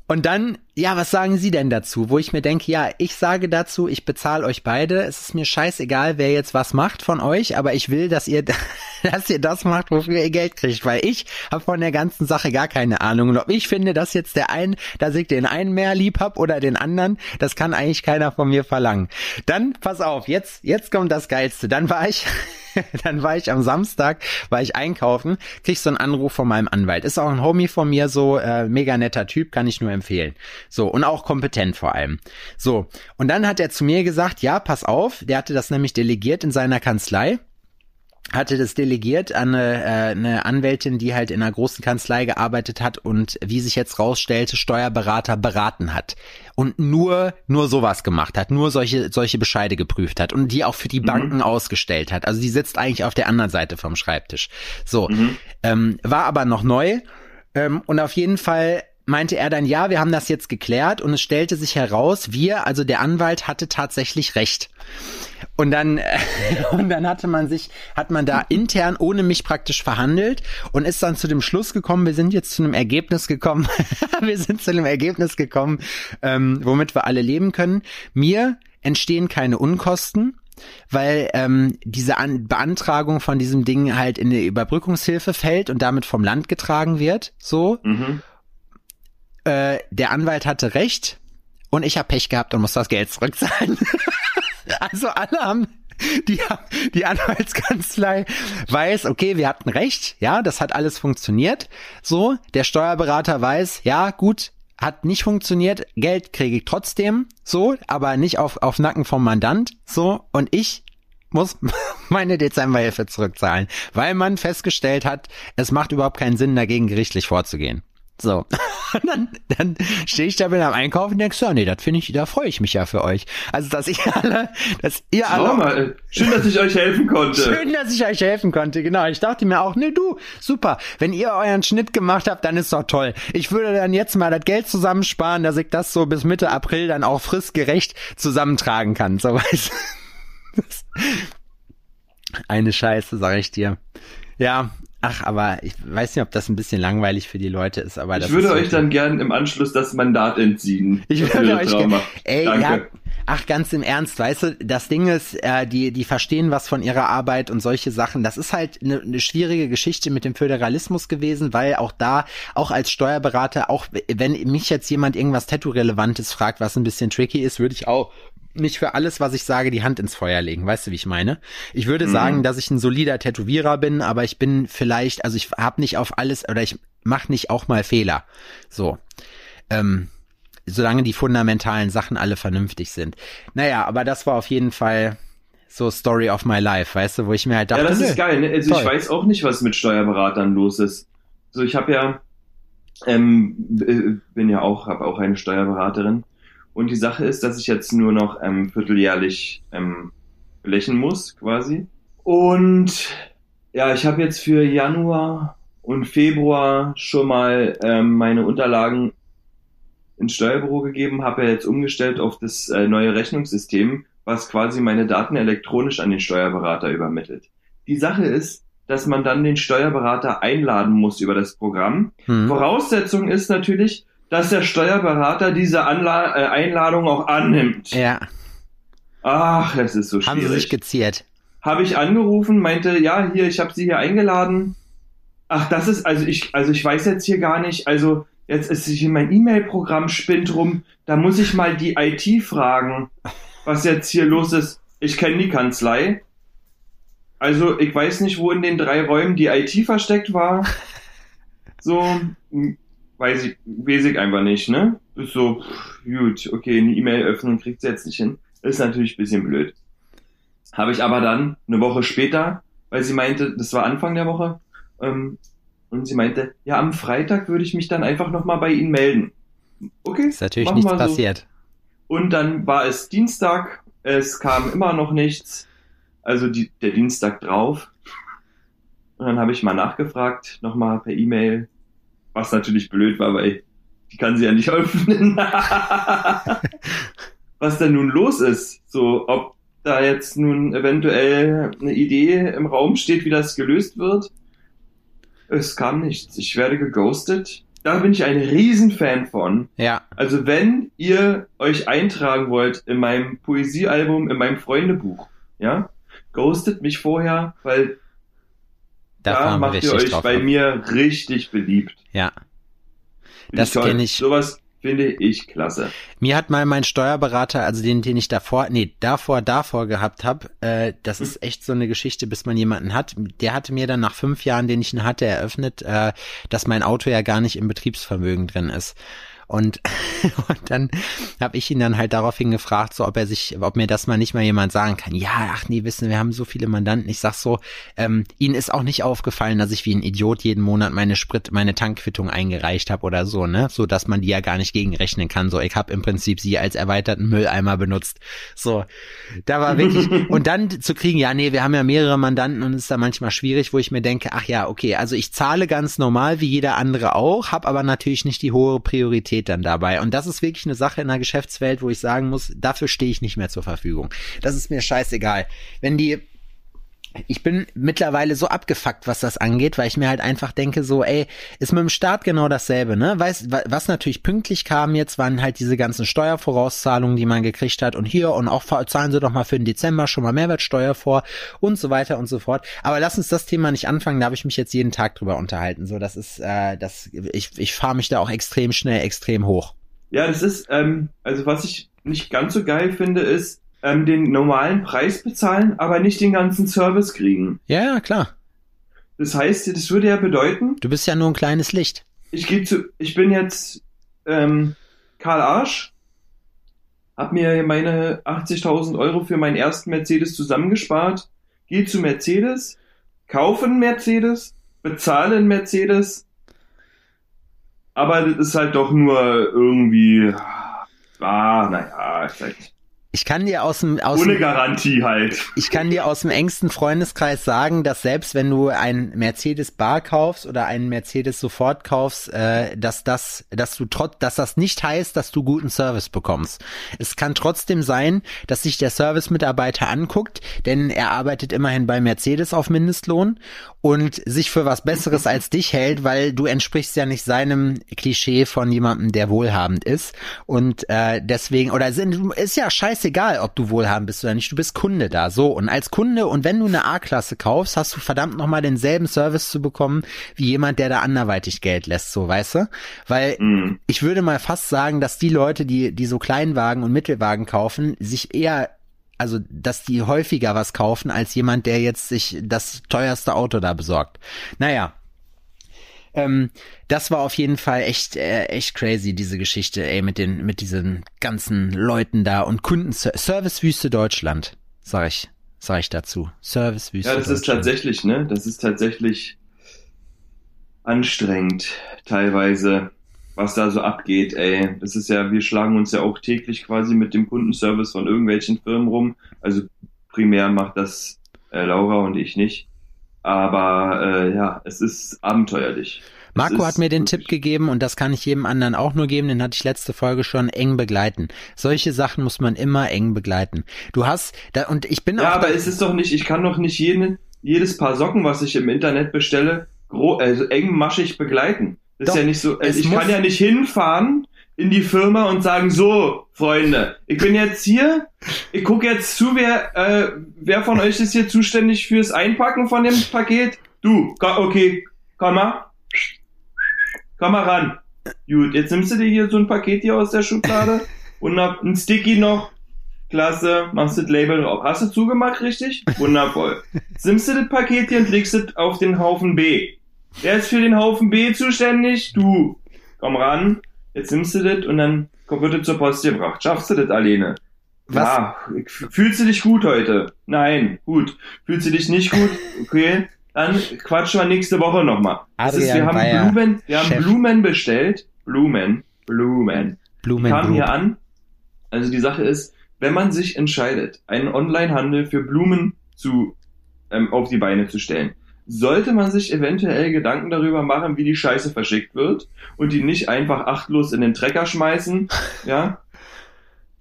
Und dann, ja, was sagen Sie denn dazu? Wo ich mir denke, ja, ich sage dazu, ich bezahle euch beide. Es ist mir scheißegal, wer jetzt was macht von euch, aber ich will, dass ihr, dass ihr das macht, wofür ihr Geld kriegt, weil ich habe von der ganzen Sache gar keine Ahnung. Und ob ich finde, dass jetzt der einen, dass ich den einen mehr lieb hab oder den anderen, das kann eigentlich keiner von mir verlangen. Dann, pass auf, jetzt, jetzt kommt das Geilste. Dann war ich, dann war ich am Samstag, war ich einkaufen, krieg so einen Anruf von meinem Anwalt. Ist auch ein Homie von mir, so äh, mega netter Typ, kann ich nur empfehlen. So, und auch kompetent vor allem. So, und dann hat er zu mir gesagt, ja, pass auf, der hatte das nämlich delegiert in seiner Kanzlei hatte das delegiert an eine, äh, eine Anwältin, die halt in einer großen Kanzlei gearbeitet hat und wie sich jetzt rausstellte, Steuerberater beraten hat und nur nur sowas gemacht hat, nur solche solche Bescheide geprüft hat und die auch für die mhm. Banken ausgestellt hat. Also die sitzt eigentlich auf der anderen Seite vom Schreibtisch. So mhm. ähm, war aber noch neu ähm, und auf jeden Fall meinte er dann, ja, wir haben das jetzt geklärt und es stellte sich heraus, wir, also der Anwalt hatte tatsächlich recht. Und dann, äh, und dann hatte man sich, hat man da intern ohne mich praktisch verhandelt und ist dann zu dem Schluss gekommen, wir sind jetzt zu einem Ergebnis gekommen, wir sind zu einem Ergebnis gekommen, ähm, womit wir alle leben können. Mir entstehen keine Unkosten, weil ähm, diese An Beantragung von diesem Ding halt in die Überbrückungshilfe fällt und damit vom Land getragen wird, so. Mhm. Äh, der Anwalt hatte recht und ich habe Pech gehabt und muss das Geld zurückzahlen. also alle haben die, die Anwaltskanzlei weiß, okay, wir hatten recht, ja, das hat alles funktioniert. So, der Steuerberater weiß, ja, gut, hat nicht funktioniert, Geld kriege ich trotzdem, so, aber nicht auf, auf Nacken vom Mandant, so, und ich muss meine Dezemberhilfe zurückzahlen, weil man festgestellt hat, es macht überhaupt keinen Sinn, dagegen gerichtlich vorzugehen. So. Und dann, dann stehe ich da bin am Einkaufen und denke so, nee, das finde ich, da freue ich mich ja für euch. Also, dass ihr alle, dass ihr alle. Mal, schön, dass ich euch helfen konnte. Schön, dass ich euch helfen konnte, genau. Ich dachte mir auch, nee, du, super. Wenn ihr euren Schnitt gemacht habt, dann ist doch toll. Ich würde dann jetzt mal das Geld zusammensparen, dass ich das so bis Mitte April dann auch fristgerecht zusammentragen kann. So weißt Eine Scheiße, sag ich dir. Ja, Ach, aber ich weiß nicht, ob das ein bisschen langweilig für die Leute ist, aber Ich würde euch dann gern im Anschluss das Mandat entziehen. Ich würde euch gerne. Ey, Danke. Ja, Ach, ganz im Ernst, weißt du, das Ding ist, äh, die, die verstehen was von ihrer Arbeit und solche Sachen. Das ist halt eine ne schwierige Geschichte mit dem Föderalismus gewesen, weil auch da, auch als Steuerberater, auch wenn mich jetzt jemand irgendwas Tattoo-Relevantes fragt, was ein bisschen tricky ist, würde ich auch nicht für alles, was ich sage, die Hand ins Feuer legen. Weißt du, wie ich meine? Ich würde mhm. sagen, dass ich ein solider Tätowierer bin, aber ich bin vielleicht, also ich habe nicht auf alles oder ich mache nicht auch mal Fehler. So. Ähm, solange die fundamentalen Sachen alle vernünftig sind. Naja, aber das war auf jeden Fall so Story of my life, weißt du, wo ich mir halt dachte, ja, das ist geil. Ne? Also toll. ich weiß auch nicht, was mit Steuerberatern los ist. So, ich habe ja, ähm, bin ja auch, habe auch eine Steuerberaterin. Und die Sache ist, dass ich jetzt nur noch ähm, vierteljährlich ähm, blechen muss, quasi. Und ja, ich habe jetzt für Januar und Februar schon mal ähm, meine Unterlagen ins Steuerbüro gegeben, habe ja jetzt umgestellt auf das äh, neue Rechnungssystem, was quasi meine Daten elektronisch an den Steuerberater übermittelt. Die Sache ist, dass man dann den Steuerberater einladen muss über das Programm. Hm. Voraussetzung ist natürlich, dass der Steuerberater diese Anla äh, Einladung auch annimmt. Ja. Ach, es ist so schwierig. Haben sie sich geziert? Habe ich angerufen, meinte, ja, hier, ich habe sie hier eingeladen. Ach, das ist, also ich, also ich weiß jetzt hier gar nicht, also jetzt ist sich in mein E-Mail-Programm spinnt rum, da muss ich mal die IT fragen, was jetzt hier los ist. Ich kenne die Kanzlei. Also ich weiß nicht, wo in den drei Räumen die IT versteckt war. So, weiß ich, weiß ich einfach nicht, ne? Ist so, pff, gut, okay, eine E-Mail öffnen kriegt sie jetzt nicht hin. Ist natürlich ein bisschen blöd. Habe ich aber dann eine Woche später, weil sie meinte, das war Anfang der Woche, ähm, und sie meinte, ja, am Freitag würde ich mich dann einfach nochmal bei Ihnen melden. Okay. Ist natürlich nichts so. passiert. Und dann war es Dienstag, es kam immer noch nichts. Also die, der Dienstag drauf. Und dann habe ich mal nachgefragt, nochmal per E-Mail, was natürlich blöd war, weil die kann sie ja nicht öffnen. was denn nun los ist. So, ob da jetzt nun eventuell eine Idee im Raum steht, wie das gelöst wird. Es kam nichts. Ich werde geghostet. Da bin ich ein Riesenfan von. Ja. Also wenn ihr euch eintragen wollt in meinem Poesiealbum, in meinem Freundebuch, ja, ghostet mich vorher, weil da, da macht ihr euch bei ab. mir richtig beliebt. Ja. Das kenne ich. Sowas Finde ich klasse. Mir hat mal mein Steuerberater, also den, den ich davor, nee, davor, davor gehabt habe, äh, das hm. ist echt so eine Geschichte, bis man jemanden hat. Der hatte mir dann nach fünf Jahren, den ich ihn hatte, eröffnet, äh, dass mein Auto ja gar nicht im Betriebsvermögen drin ist. Und, und dann habe ich ihn dann halt daraufhin gefragt, so ob er sich, ob mir das mal nicht mal jemand sagen kann. Ja, ach nee, wissen, wir haben so viele Mandanten. Ich sag so, ähm, ihnen ist auch nicht aufgefallen, dass ich wie ein Idiot jeden Monat meine Sprit, meine Tankquittung eingereicht habe oder so, ne? So dass man die ja gar nicht gegenrechnen kann. So, ich habe im Prinzip sie als erweiterten Mülleimer benutzt. So, da war wirklich und dann zu kriegen, ja, nee, wir haben ja mehrere Mandanten und es ist da manchmal schwierig, wo ich mir denke, ach ja, okay, also ich zahle ganz normal wie jeder andere auch, habe aber natürlich nicht die hohe Priorität steht dann dabei. Und das ist wirklich eine Sache in der Geschäftswelt, wo ich sagen muss, dafür stehe ich nicht mehr zur Verfügung. Das ist mir scheißegal. Wenn die ich bin mittlerweile so abgefuckt, was das angeht, weil ich mir halt einfach denke, so, ey, ist mit dem Staat genau dasselbe, ne? Weiß, was natürlich pünktlich kam jetzt, waren halt diese ganzen Steuervorauszahlungen, die man gekriegt hat und hier und auch zahlen sie doch mal für den Dezember schon mal Mehrwertsteuer vor und so weiter und so fort. Aber lass uns das Thema nicht anfangen, da habe ich mich jetzt jeden Tag drüber unterhalten. So, das ist, äh, das, ich, ich fahre mich da auch extrem schnell, extrem hoch. Ja, das ist, ähm, also was ich nicht ganz so geil finde, ist, ähm, den normalen Preis bezahlen, aber nicht den ganzen Service kriegen. Ja, ja, klar. Das heißt, das würde ja bedeuten. Du bist ja nur ein kleines Licht. Ich gehe zu, ich bin jetzt ähm, Karl Arsch, hab mir meine 80.000 Euro für meinen ersten Mercedes zusammengespart, gehe zu Mercedes, kaufe einen Mercedes, bezahle einen Mercedes, aber das ist halt doch nur irgendwie, ah, naja, vielleicht ich kann dir aus dem aus ohne dem, Garantie halt. Ich kann dir aus dem engsten Freundeskreis sagen, dass selbst wenn du ein Mercedes Bar kaufst oder einen Mercedes sofort kaufst, äh, dass das, dass du trotz, dass das nicht heißt, dass du guten Service bekommst. Es kann trotzdem sein, dass sich der Service-Mitarbeiter anguckt, denn er arbeitet immerhin bei Mercedes auf Mindestlohn und sich für was Besseres als dich hält, weil du entsprichst ja nicht seinem Klischee von jemandem, der wohlhabend ist. Und äh, deswegen, oder sind, ist ja scheißegal, ob du wohlhabend bist oder nicht, du bist Kunde da. So, und als Kunde, und wenn du eine A-Klasse kaufst, hast du verdammt nochmal denselben Service zu bekommen, wie jemand, der da anderweitig Geld lässt, so, weißt du? Weil Mhm. ich würde mal fast sagen, dass die Leute, die, die so Kleinwagen und Mittelwagen kaufen, sich eher also dass die häufiger was kaufen als jemand, der jetzt sich das teuerste Auto da besorgt. Naja. Ähm, das war auf jeden Fall echt äh, echt crazy diese Geschichte, ey, mit den mit diesen ganzen Leuten da und Kunden Servicewüste Deutschland, sag ich, sag ich dazu. Servicewüste Ja, das ist tatsächlich, ne? Das ist tatsächlich anstrengend, teilweise, was da so abgeht, ey. Das ist ja, wir schlagen uns ja auch täglich quasi mit dem Kundenservice von irgendwelchen Firmen rum. Also primär macht das äh, Laura und ich nicht. Aber äh, ja, es ist abenteuerlich. Marco hat mir den Tipp gegeben und das kann ich jedem anderen auch nur geben, den hatte ich letzte Folge schon, eng begleiten. Solche Sachen muss man immer eng begleiten. Du hast, da, und ich bin Ja, auch aber es ist doch nicht, ich kann doch nicht jeden, jedes Paar Socken, was ich im Internet bestelle, gro also engmaschig begleiten. Das Doch, ist ja nicht so, also ich muss- kann ja nicht hinfahren in die Firma und sagen, so, Freunde, ich bin jetzt hier, ich gucke jetzt zu, wer, äh, wer von euch ist hier zuständig fürs Einpacken von dem Paket? Du, okay, komm mal. Komm mal ran. Gut, jetzt nimmst du dir hier so ein Paket hier aus der Schublade und ein Sticky noch. Klasse, machst du das Label drauf. Hast du zugemacht, richtig? Wundervoll. Jetzt nimmst du das Paket hier und legst es auf den Haufen B. Wer ist für den Haufen B zuständig? Du. Komm ran. Jetzt nimmst du das und dann kommt- wird es zur Post gebracht. Schaffst du das alleine? Was? Ja, fühlst du dich gut heute? Nein, gut. Fühlst du dich nicht gut? Okay. Dann quatschen wir nächste Woche nochmal. Das wir haben Bayer, Blumen, wir haben Chef. Blumen bestellt. Blumen, Blumen. Die Blumen kamen hier an. Also die Sache ist, wenn man sich entscheidet, einen Online-Handel für Blumen zu, ähm, auf die Beine zu stellen, sollte man sich eventuell Gedanken darüber machen, wie die Scheiße verschickt wird und die nicht einfach achtlos in den Trecker schmeißen, ja.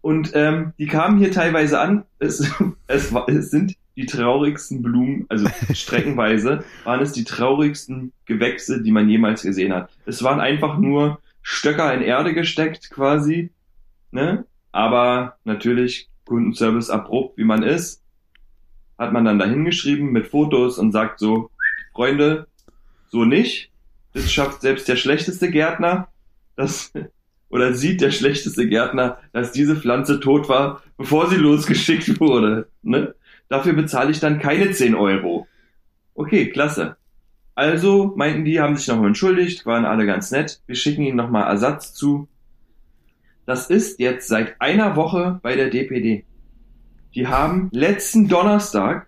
Und ähm, die kamen hier teilweise an. Es, es, es sind die traurigsten Blumen, also streckenweise waren es die traurigsten Gewächse, die man jemals gesehen hat. Es waren einfach nur Stöcker in Erde gesteckt quasi, ne? Aber natürlich Kundenservice abrupt, wie man ist, hat man dann dahin geschrieben mit Fotos und sagt so, Freunde, so nicht. Das schafft selbst der schlechteste Gärtner. Das, oder sieht der schlechteste Gärtner, dass diese Pflanze tot war, bevor sie losgeschickt wurde. Ne? Dafür bezahle ich dann keine 10 Euro. Okay, klasse. Also meinten die, haben sich nochmal entschuldigt, waren alle ganz nett. Wir schicken ihnen nochmal Ersatz zu. Das ist jetzt seit einer Woche bei der DPD. Die haben letzten Donnerstag,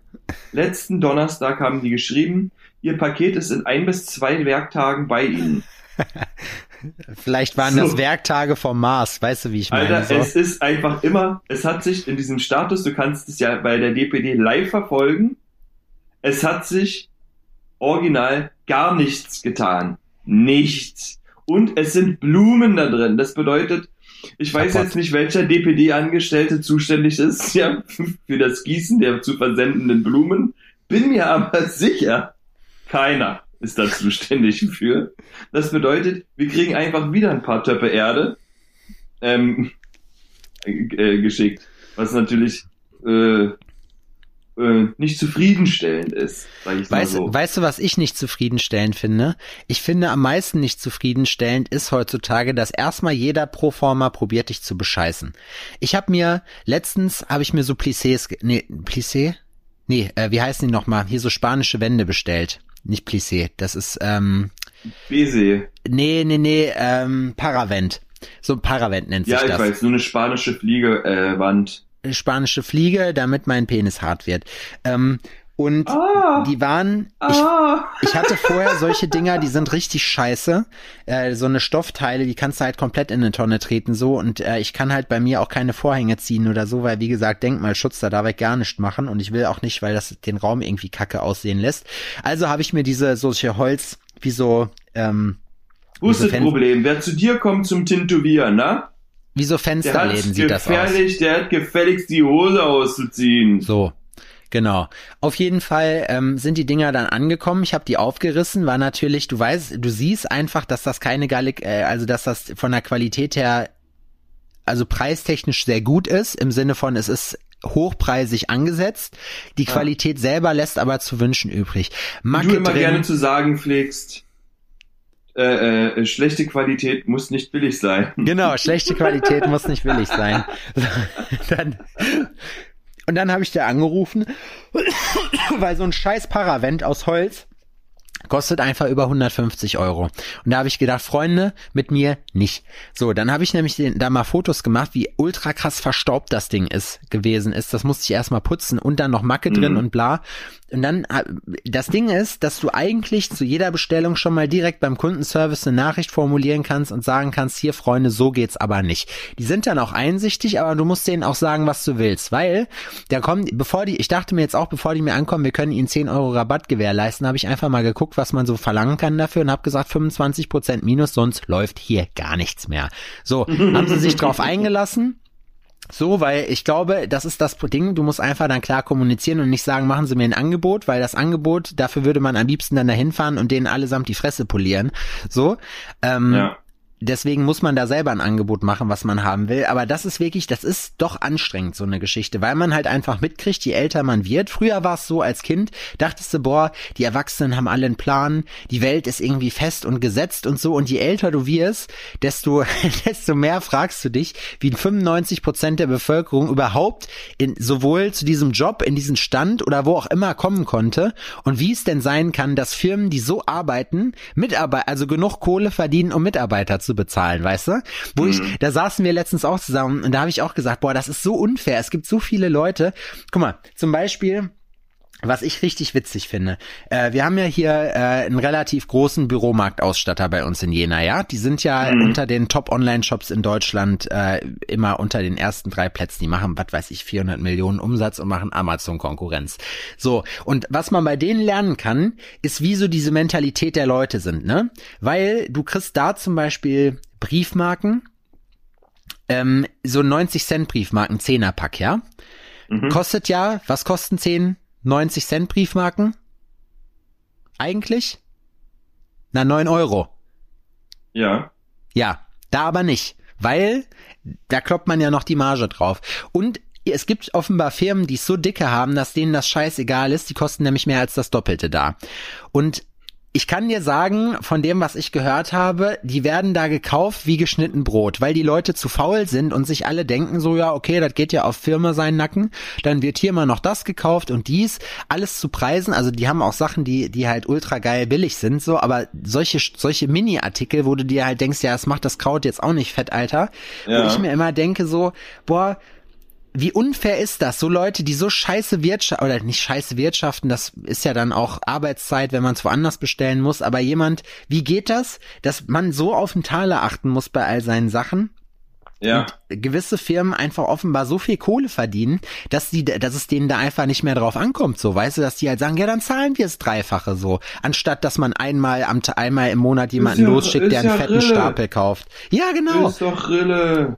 letzten Donnerstag haben die geschrieben, ihr Paket ist in ein bis zwei Werktagen bei ihnen. Vielleicht waren So. das Werktage vom Mars, weißt du, wie ich meine? Alter, so. es ist einfach immer, es hat sich in diesem Status, du kannst es ja bei der DPD live verfolgen, es hat sich original gar nichts getan. Nichts. Und es sind Blumen da drin. Das bedeutet, ich weiß Kaputt. jetzt nicht, welcher DPD-Angestellte zuständig ist, ja, für das Gießen der zu versendenden Blumen. Bin mir aber sicher, keiner ist da zuständig für. Das bedeutet, wir kriegen einfach wieder ein paar Töpfe Erde ähm, äh, geschickt, was natürlich äh, äh, nicht zufriedenstellend ist, sage ich mal Weißt, so. weißt du, was ich nicht zufriedenstellend finde? Ich finde am meisten nicht zufriedenstellend ist heutzutage, dass erstmal jeder Proforma probiert, dich zu bescheißen. Ich habe mir letztens habe ich mir so Plissés, nee, Plissé? Nee, äh, wie heißen die nochmal? Hier so spanische Wände bestellt. Nicht Plissé, das ist ähm, Bese. nee, nee, nee, ähm, Paravent. So ein Paravent nennt Ja, sich ich das. weiß, nur eine spanische Fliege, äh, Wand. spanische Fliege, damit mein Penis hart wird. Ähm, und Ah. die waren, ich, Ah! ich hatte vorher solche Dinger, die sind richtig scheiße. Äh, so eine Stoffteile, die kannst du halt komplett in eine Tonne treten so und äh, ich kann halt bei mir auch keine Vorhänge ziehen oder so, weil wie gesagt, Denkmalschutz, da darf ich gar nicht machen und ich will auch nicht, weil das den Raum irgendwie kacke aussehen lässt. Also habe ich mir diese solche Holz, wie so, ähm, Wo ist das Problem? Wer zu dir kommt zum Tintovieren, na? wie so Fensterläden sieht das aus. gefährlich, der hat gefälligst die Hose auszuziehen. So. Genau. Auf jeden Fall ähm, sind die Dinger dann angekommen. Ich habe die aufgerissen. War natürlich, du weißt, du siehst einfach, dass das keine geile, äh, also dass das von der Qualität her, also preistechnisch sehr gut ist. Im Sinne von, es ist hochpreisig angesetzt. Die Ja. Qualität selber lässt aber zu wünschen übrig. Wie Macke du immer drin, gerne zu sagen pflegst, äh, äh, schlechte Qualität muss nicht billig sein. Genau, schlechte Qualität muss nicht billig sein. dann, und dann habe ich da angerufen, weil so ein scheiß Paravent aus Holz kostet einfach über 150 Euro. Und da habe ich gedacht, Freunde, mit mir nicht. So, dann habe ich nämlich den, da mal Fotos gemacht, wie ultra krass verstaubt das Ding ist, gewesen ist. Das musste ich erstmal putzen und dann noch Macke drin Mhm. und bla. Und dann, das Ding ist, dass du eigentlich zu jeder Bestellung schon mal direkt beim Kundenservice eine Nachricht formulieren kannst und sagen kannst, hier Freunde, so geht's aber nicht. Die sind dann auch einsichtig, aber du musst denen auch sagen, was du willst, weil da kommen, bevor die, ich dachte mir jetzt auch, bevor die mir ankommen, wir können ihnen 10 Euro Rabatt gewährleisten, habe ich einfach mal geguckt, was man so verlangen kann dafür und habe gesagt, 25% minus, sonst läuft hier gar nichts mehr. So, haben sie sich drauf eingelassen. So, weil ich glaube, das ist das Ding, du musst einfach dann klar kommunizieren und nicht sagen, machen Sie mir ein Angebot, weil das Angebot, dafür würde man am liebsten dann dahin fahren und denen allesamt die Fresse polieren. So. Ähm, Ja. Deswegen muss man da selber ein Angebot machen, was man haben will. Aber das ist wirklich, das ist doch anstrengend, so eine Geschichte, weil man halt einfach mitkriegt, je älter man wird. Früher war es so als Kind, dachtest du, boah, die Erwachsenen haben alle einen Plan, die Welt ist irgendwie fest und gesetzt und so. Und je älter du wirst, desto, desto mehr fragst du dich, wie 95 Prozent der Bevölkerung überhaupt in, sowohl zu diesem Job, in diesen Stand oder wo auch immer kommen konnte und wie es denn sein kann, dass Firmen, die so arbeiten, Mitarbeiter, also genug Kohle verdienen, um Mitarbeiter zu bezahlen, weißt du? Wo ich, da saßen wir letztens auch zusammen und da habe ich auch gesagt, boah, das ist so unfair. Es gibt so viele Leute. Guck mal, zum Beispiel, was ich richtig witzig finde. Äh, wir haben ja hier äh, einen relativ großen Büromarktausstatter bei uns in Jena, ja. Die sind ja Mhm. unter den Top-Online-Shops in Deutschland äh, immer unter den ersten drei Plätzen. Die machen, was weiß ich, 400 Millionen Umsatz und machen Amazon-Konkurrenz. So, und was man bei denen lernen kann, ist, wie so diese Mentalität der Leute sind, ne? Weil du kriegst da zum Beispiel Briefmarken, ähm, so 90 Cent Briefmarken, 10er Pack, ja? Mhm. Kostet ja, was kosten 10, 90 Cent Briefmarken? Eigentlich? Na, 9 Euro. Ja. Ja, da aber nicht, weil da kloppt man ja noch die Marge drauf. Und es gibt offenbar Firmen, die es so dicke haben, dass denen das scheißegal ist. Die kosten nämlich mehr als das Doppelte da. Und ich kann dir sagen, von dem, was ich gehört habe, die werden da gekauft wie geschnitten Brot, weil die Leute zu faul sind und sich alle denken so, ja, okay, das geht ja auf Firma seinen Nacken, dann wird hier mal noch das gekauft und dies, alles zu Preisen, also die haben auch Sachen, die, die halt ultra geil billig sind, so, aber solche, solche Mini-Artikel, wo du dir halt denkst, ja, es macht das Kraut jetzt auch nicht fett, Alter, wo Ja. ich mir immer denke so, boah, wie unfair ist das? So Leute, die so scheiße wirtschaften, oder nicht scheiße wirtschaften, das ist ja dann auch Arbeitszeit, wenn man es woanders bestellen muss, aber jemand, wie geht das, dass man so auf den Taler achten muss bei all seinen Sachen? Ja. Und gewisse Firmen einfach offenbar so viel Kohle verdienen, dass die, dass es denen da einfach nicht mehr drauf ankommt, so, weißt du, dass die halt sagen, ja, dann zahlen wir es Dreifache so, anstatt dass man einmal am, einmal im Monat jemanden ja- losschickt, der ist einen ja fetten Rille. Stapel kauft. Ja, genau. Ist doch Rille.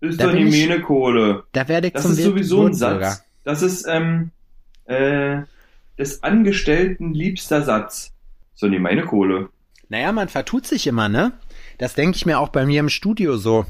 Ist Da doch die Mähnekohle. Da werde ich Das zum ist sowieso ein. Satz. Das ist ähm, äh, des Angestellten liebster Satz. So, nee, meine Kohle. Naja, man vertut sich immer, ne? Das denke ich mir auch bei mir im Studio so.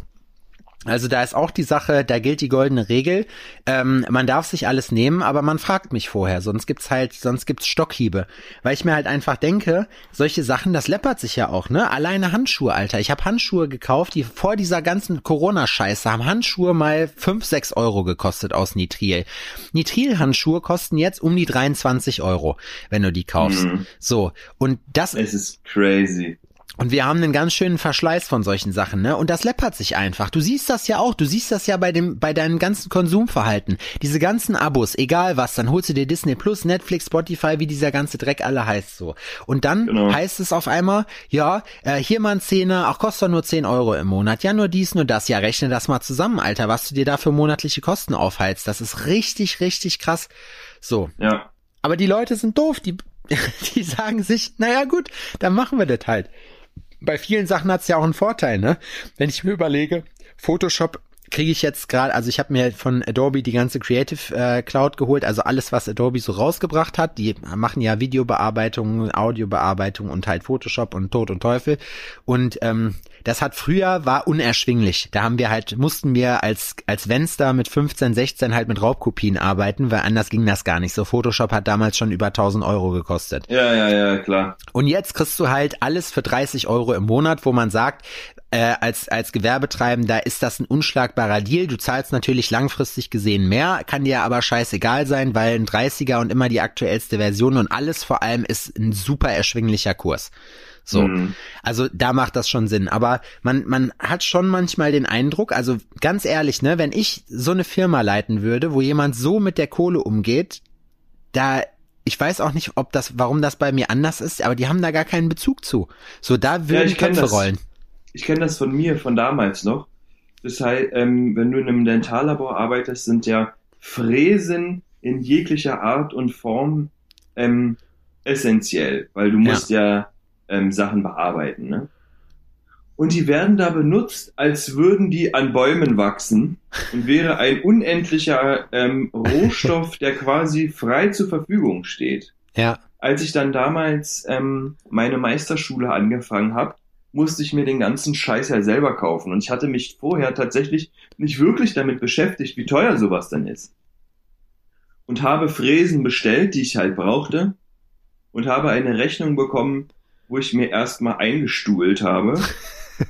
Also da ist auch die Sache, da gilt die goldene Regel. Ähm, man darf sich alles nehmen, aber man fragt mich vorher, sonst gibt's halt, sonst gibt's Stockhiebe. Weil ich mir halt einfach denke, solche Sachen, das läppert sich ja auch, ne? Alleine Handschuhe, Alter. Ich habe Handschuhe gekauft, die vor dieser ganzen Corona-Scheiße haben Handschuhe mal 5, 6 Euro gekostet aus Nitril. Nitril-Handschuhe kosten jetzt um die 23 Euro, wenn du die kaufst. Mhm. So. Und das Es ist crazy. Und wir haben einen ganz schönen Verschleiß von solchen Sachen, ne? Und das läppert sich einfach. Du siehst das ja auch. Du siehst das ja bei dem, bei deinem ganzen Konsumverhalten. Diese ganzen Abos, egal was, dann holst du dir Disney Plus, Netflix, Spotify, wie dieser ganze Dreck alle heißt so. Und dann Genau. heißt es auf einmal, ja, äh, hier mal ein Zehner, ach, kostet doch nur 10 Euro im Monat. Ja, nur dies, nur das. Ja, rechne das mal zusammen, Alter, was du dir da für monatliche Kosten aufheilst. Das ist richtig, richtig krass. So. Ja. Aber die Leute sind doof, die, die sagen sich, naja gut, dann machen wir das halt. Bei vielen Sachen hat's ja auch einen Vorteil, ne? Wenn ich mir überlege, Photoshop kriege ich jetzt gerade, also ich habe mir von Adobe die ganze Creative äh, Cloud geholt, also alles, was Adobe so rausgebracht hat. Die machen ja Videobearbeitung, Audiobearbeitung und halt Photoshop und Tod und Teufel. Und ähm, das hat früher war unerschwinglich. Da haben wir halt, mussten wir als, als Venster mit 15, 16 halt mit Raubkopien arbeiten, weil anders ging das gar nicht. So Photoshop hat damals schon über 1000 Euro gekostet. Ja, ja, ja, klar. Und jetzt kriegst du halt alles für 30 Euro im Monat, wo man sagt, äh, als, als Gewerbetreibender ist das ein unschlagbarer Deal. Du zahlst natürlich langfristig gesehen mehr, kann dir aber scheißegal sein, weil ein 30er und immer die aktuellste Version und alles vor allem ist ein super erschwinglicher Kurs. So. Mhm. Also da macht das schon Sinn. Aber man, man hat schon manchmal den Eindruck, also ganz ehrlich, ne, wenn ich so eine Firma leiten würde, wo jemand so mit der Kohle umgeht, da, ich weiß auch nicht, ob das, warum das bei mir anders ist, aber die haben da gar keinen Bezug zu. So, da würden ich kenn Köpfe rollen. Ich kenne das von mir, von damals noch. Das heißt, ähm, wenn du in einem Dentallabor arbeitest, sind ja Fräsen in jeglicher Art und Form ähm, essentiell, weil du musst ja, ähm, Sachen bearbeiten. Ne? Und die werden da benutzt, als würden die an Bäumen wachsen und wäre ein unendlicher ähm, Rohstoff, der quasi frei zur Verfügung steht. Ja. Als ich dann damals ähm, meine Meisterschule angefangen habe, musste ich mir den ganzen Scheiß ja selber kaufen. Und ich hatte mich vorher tatsächlich nicht wirklich damit beschäftigt, wie teuer sowas denn ist. Und habe Fräsen bestellt, die ich halt brauchte. Und habe eine Rechnung bekommen, wo ich mir erstmal eingestuhlt habe.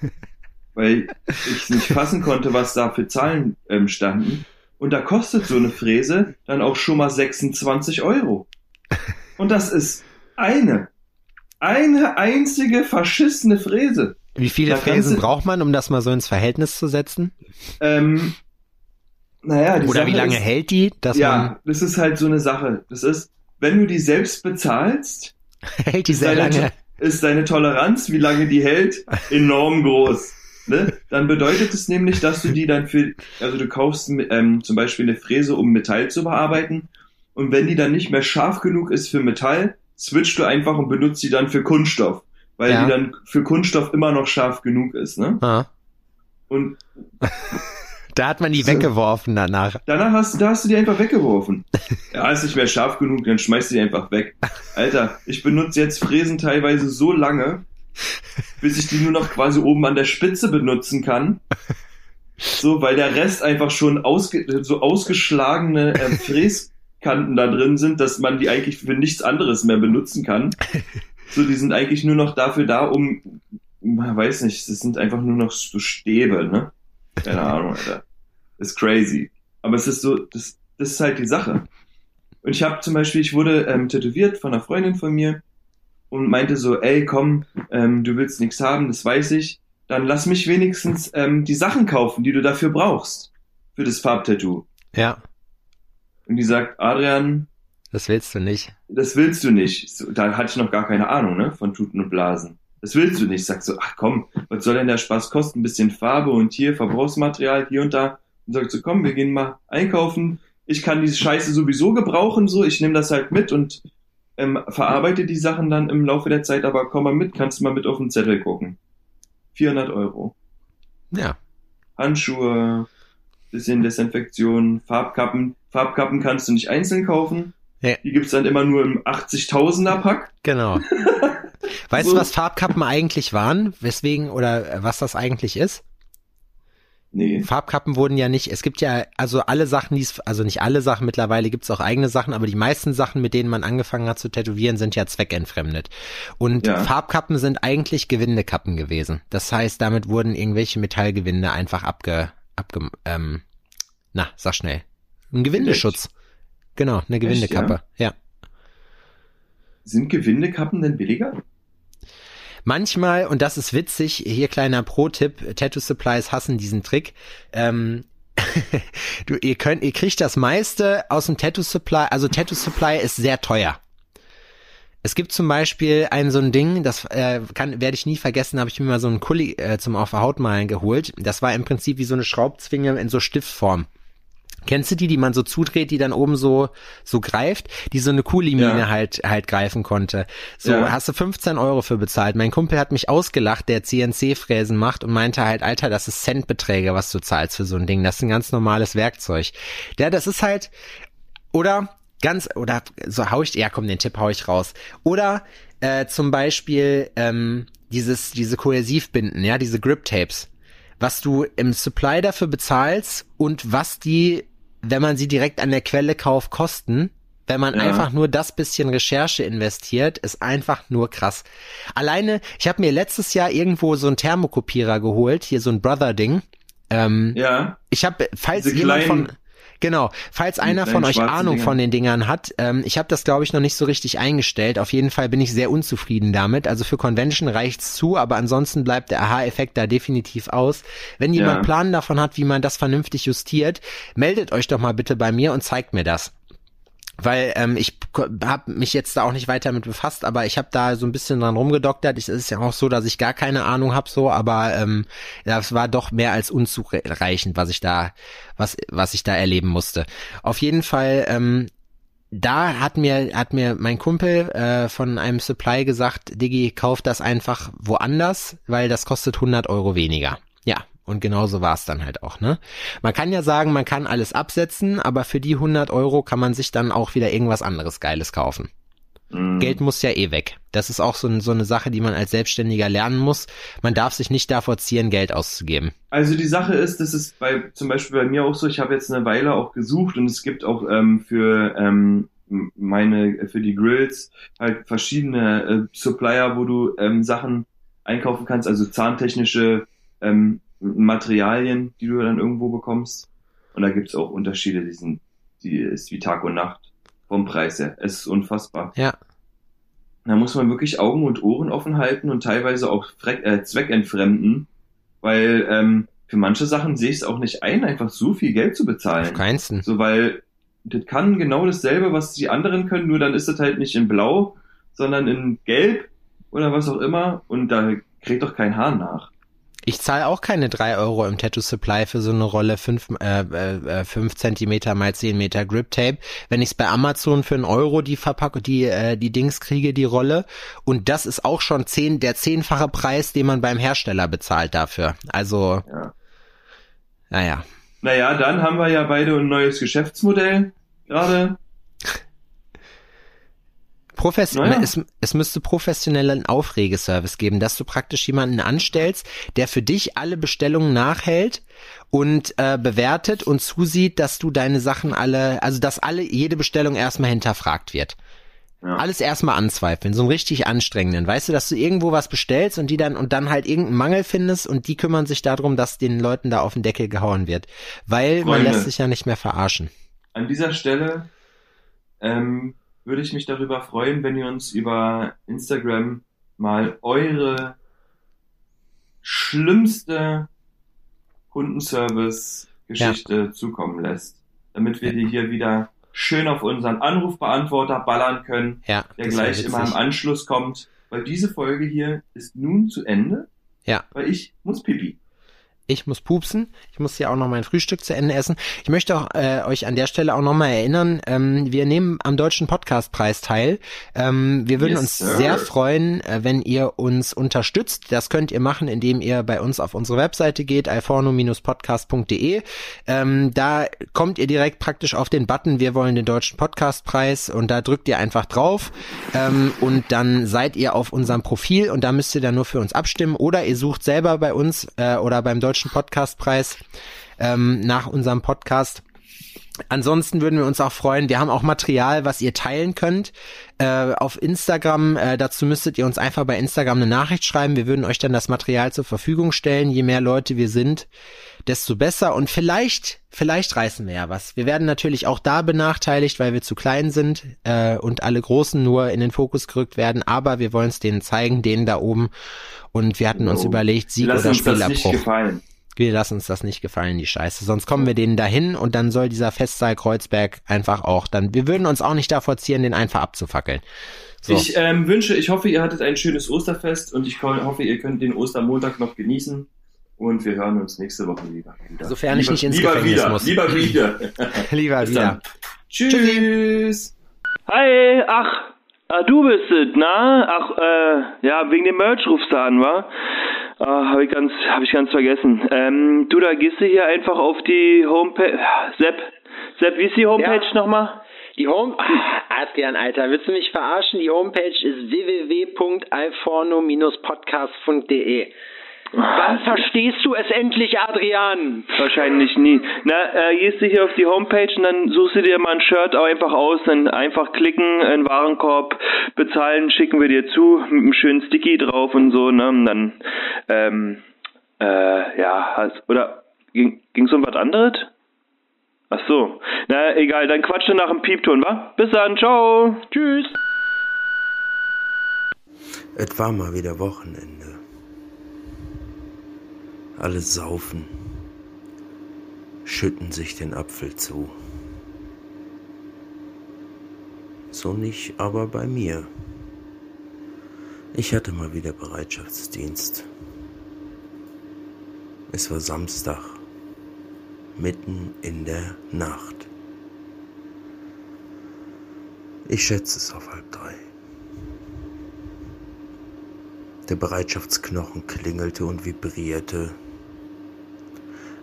weil ich nicht fassen konnte, was da für Zahlen ähm, standen. Und da kostet so eine Fräse dann auch schon mal 26 Euro. Und das ist eine. Eine einzige verschissene Fräse. Wie viele Da Fräsen braucht man, um das mal so ins Verhältnis zu setzen? Ähm, naja, die Oder Sache wie lange ist, hält die, Ja, das ist halt so eine Sache. Das ist, wenn du die selbst bezahlst, hält die sehr lange. ist deine Toleranz, wie lange die hält, enorm groß. Ne? Dann bedeutet es nämlich, dass du die dann für, also du kaufst ähm, zum Beispiel eine Fräse, um Metall zu bearbeiten. Und wenn die dann nicht mehr scharf genug ist für Metall, switchst du einfach und benutzt sie dann für Kunststoff. Weil Ja. die dann für Kunststoff immer noch scharf genug ist. Ne? Ah. Und Da hat man die So. weggeworfen danach. danach hast du, da hast du die einfach weggeworfen. Ja, ist nicht mehr scharf genug, dann schmeißt du die einfach weg. Alter, ich benutze jetzt Fräsen teilweise so lange, bis ich die nur noch quasi oben an der Spitze benutzen kann. So, weil der Rest einfach schon ausge so ausgeschlagene äh, Fräskanten da drin sind, dass man die eigentlich für nichts anderes mehr benutzen kann. So, die sind eigentlich nur noch dafür da, um, man weiß nicht, das sind einfach nur noch so Stäbe, ne? Keine Ahnung, Alter. Ist crazy. Aber es ist so, das, das ist halt die Sache. Und ich habe zum Beispiel, ich wurde ähm, tätowiert von einer Freundin von mir und meinte so, ey, komm, ähm, du willst nichts haben, das weiß ich. Dann lass mich wenigstens ähm, die Sachen kaufen, die du dafür brauchst. Für das Farbtattoo. Ja, Und die sagt, Adrian, das willst du nicht. das willst du nicht. So, da hatte ich noch gar keine Ahnung, ne, von Tuten und Blasen. Das willst du nicht. Sag so, ach komm, was soll denn der Spaß kosten? Ein bisschen Farbe und hier Verbrauchsmaterial, hier und da. Und sagt so, komm, wir gehen mal einkaufen. Ich kann diese Scheiße sowieso gebrauchen, so. Ich nehme das halt mit und ähm, verarbeite die Sachen dann im Laufe der Zeit, aber komm mal mit, kannst du mal mit auf den Zettel gucken. 400 Euro. Ja. Handschuhe, bisschen Desinfektion, Farbkappen. Farbkappen kannst du nicht einzeln kaufen. Ja. Die gibt's dann immer nur im 80.000er Pack. Genau. Weißt So. du, was Farbkappen eigentlich waren? Weswegen oder was das eigentlich ist? Nee. Farbkappen wurden ja nicht, es gibt ja, also alle Sachen, die es, also nicht alle Sachen, mittlerweile gibt's auch eigene Sachen, aber die meisten Sachen, mit denen man angefangen hat zu tätowieren, sind ja zweckentfremdet. Und Ja. Farbkappen sind eigentlich Gewindekappen gewesen. Das heißt, damit wurden irgendwelche Metallgewinde einfach abge, abge, ähm, na, sag schnell. Ein Gewindeschutz. Genau, eine Gewindekappe. ja. Sind Gewindekappen denn billiger? Manchmal, und das ist witzig, hier kleiner Pro-Tipp, Tattoo Supplies hassen diesen Trick. Ähm, du, ihr könnt, ihr kriegt das meiste aus dem Tattoo Supply, also Tattoo Supply ist sehr teuer. Es gibt zum Beispiel ein so ein Ding, das äh, kann werde ich nie vergessen, habe ich mir mal so einen Kuli äh, zum auf der Haut malen geholt. Das war im Prinzip wie so eine Schraubzwinge in so Stiftform. Kennst du die, die man so zudreht, die dann oben so so greift, die so eine Kuhlimine Ja. halt halt greifen konnte? So Ja. hast du 15 Euro für bezahlt. Mein Kumpel hat mich ausgelacht, der CNC-Fräsen macht und meinte halt, Alter, das ist Centbeträge, was du zahlst für so ein Ding. Das ist ein ganz normales Werkzeug. Der, das ist halt oder ganz oder so hau ich ja komm den Tipp hau ich raus oder äh, zum Beispiel ähm, dieses diese Kohäsivbinden ja diese Grip Tapes was du im Supply dafür bezahlst und was die wenn man sie direkt an der Quelle kauft kosten wenn man Ja. einfach nur das bisschen Recherche investiert, ist einfach nur krass. Alleine, ich habe mir letztes Jahr irgendwo so einen Thermokopierer geholt, hier so ein Brother-Ding. Ähm, Ja, ich habe, falls Diese jemand kleinen- von genau, falls einer von euch Ahnung Dinger. von den Dingern hat, ähm, ich habe das glaube ich noch nicht so richtig eingestellt. Auf jeden Fall bin ich sehr unzufrieden damit. Also für Convention reicht's zu, aber ansonsten bleibt der Aha-Effekt da definitiv aus. Wenn jemand Ja. Plan davon hat, wie man das vernünftig justiert, meldet euch doch mal bitte bei mir und zeigt mir das. Weil ähm, ich habe mich jetzt da auch nicht weiter mit befasst, aber ich habe da so ein bisschen dran rumgedoktert. Es ist ja auch so, dass ich gar keine Ahnung habe, so, aber ähm, das war doch mehr als unzureichend, was ich da, was was ich da erleben musste. Auf jeden Fall. Ähm, da hat mir hat mir mein Kumpel äh, von einem Supply gesagt, Diggi, kauf das einfach woanders, weil das kostet 100 Euro weniger. Ja, und genau so war es dann halt auch, ne? Man kann ja sagen, man kann alles absetzen, aber für die 100 Euro kann man sich dann auch wieder irgendwas anderes Geiles kaufen. Mhm. Geld muss ja eh weg. Das ist auch so, ein- so eine Sache, die man als Selbstständiger lernen muss. Man darf sich nicht davor ziehen, Geld auszugeben. Also die Sache ist, das ist bei zum Beispiel bei mir auch so, ich habe jetzt eine Weile auch gesucht und es gibt auch ähm, für ähm, meine, für die Grills halt verschiedene äh, Supplier, wo du ähm, Sachen einkaufen kannst, also zahntechnische ähm, Materialien, die du dann irgendwo bekommst. Und da gibt's auch Unterschiede, die sind, die ist wie Tag und Nacht vom Preis her. Es ist unfassbar. Ja. Da muss man wirklich Augen und Ohren offen halten und teilweise auch äh, zweckentfremden, weil ähm, für manche Sachen sehe ich es auch nicht ein, einfach so viel Geld zu Auf bezahlen. keinsten. So, weil das kann genau dasselbe, was die anderen können, nur dann ist das halt nicht in Blau, sondern in Gelb oder was auch immer und da kriegt doch kein Haar nach. Ich zahle auch keine drei Euro im Tattoo Supply für so eine Rolle fünf äh, äh, 5 Zentimeter mal 10 Meter Grip Tape. Wenn ich es bei Amazon für einen Euro die Verpackung, die, äh, die Dings kriege, die Rolle. Und das ist auch schon zehn, der zehnfache Preis, den man beim Hersteller bezahlt dafür. Also, Ja. naja. Naja, dann haben wir ja beide ein neues Geschäftsmodell gerade. Profes Naja. es, es müsste professionellen Aufregeservice geben, dass du praktisch jemanden anstellst, der für dich alle Bestellungen nachhält und äh, bewertet und zusieht, dass du deine Sachen alle, also dass alle jede Bestellung erstmal hinterfragt wird. Ja. Alles erstmal anzweifeln, so einen richtig anstrengenden. Weißt du, dass du irgendwo was bestellst und die dann und dann halt irgendeinen Mangel findest und die kümmern sich darum, dass den Leuten da auf den Deckel gehauen wird. Weil man Freunde. lässt sich ja nicht mehr verarschen. An dieser Stelle ähm, würde ich mich darüber freuen, wenn ihr uns über Instagram mal eure schlimmste Kundenservice-Geschichte zukommen lässt, damit wir die hier wieder schön auf unseren Anrufbeantworter ballern können, Ja, der gleich immer im. Anschluss kommt, weil diese Folge hier ist nun zu Ende, Ja. weil ich muss pipi. Ich muss pupsen. Ich muss ja auch noch mein Frühstück zu Ende essen. Ich möchte auch, äh, euch an der Stelle auch nochmal erinnern, ähm, wir nehmen am Deutschen Podcastpreis teil. Ähm, wir würden Yes, uns sir. sehr freuen, äh, wenn ihr uns unterstützt. Das könnt ihr machen, indem ihr bei uns auf unsere Webseite geht, alforno-podcast.de. Ähm, da kommt ihr direkt praktisch auf den Button, wir wollen den Deutschen Podcastpreis und da drückt ihr einfach drauf ähm, und dann seid ihr auf unserem Profil und da müsst ihr dann nur für uns abstimmen oder ihr sucht selber bei uns äh, oder beim Deutschen Podcastpreis ähm, nach unserem Podcast. Ansonsten würden wir uns auch freuen. Wir haben auch Material, was ihr teilen könnt äh, auf Instagram. Äh, dazu müsstet ihr uns einfach bei Instagram eine Nachricht schreiben. Wir würden euch dann das Material zur Verfügung stellen. Je mehr Leute wir sind, desto besser. Und vielleicht, vielleicht reißen wir ja was. Wir werden natürlich auch da benachteiligt, weil wir zu klein sind äh, und alle Großen nur in den Fokus gerückt werden. Aber wir wollen es denen zeigen, denen da oben. Und wir hatten uns Jo. überlegt, Sieg Lass oder Spielabbruch. Wir lassen uns das nicht gefallen, die Scheiße. Sonst kommen wir denen dahin und dann soll dieser Festsaal Kreuzberg einfach auch dann, wir würden uns auch nicht davor ziehen, den einfach abzufackeln. So. Ich ähm, wünsche, ich hoffe, ihr hattet ein schönes Osterfest und ich hoffe, ihr könnt den Ostermontag noch genießen. Und wir hören uns nächste Woche lieber wieder. Sofern ich lieber, nicht ins lieber Gefängnis wieder, muss. Lieber wieder. Lieber Bis wieder. dann. Tschüss. Hi, ach, ah, du bist es, na? Ach, äh, ja, wegen dem Merch rufst du an, wa? Ah, hab ich ganz, hab ich ganz vergessen. Ähm, du, da gehst du hier einfach auf die Homepage. Sepp, Sepp, wie ist die Homepage Ja. nochmal? Die Home... Ah, Adrian, Alter, willst du mich verarschen? Die Homepage ist www.alforno-podcast.de. Wann verstehst du es endlich, Adrian? Wahrscheinlich nie. Na, äh, gehst du hier auf die Homepage und dann suchst du dir mal ein Shirt auch einfach aus, dann einfach klicken, in den Warenkorb, bezahlen, schicken wir dir zu, mit einem schönen Sticky drauf und so, ne? Und dann, ähm, äh, ja, hast, oder ging, ging's um was anderes? Ach so. Na, egal, dann quatsche nach dem Piepton, wa? Bis dann, ciao. Tschüss. Es war mal wieder Wochenende. Alle saufen, schütten sich den Apfel zu. So nicht aber bei mir. Ich hatte mal wieder Bereitschaftsdienst. Es war Samstag, mitten in der Nacht. Ich schätze es auf halb drei. Der Bereitschaftsknochen klingelte und vibrierte.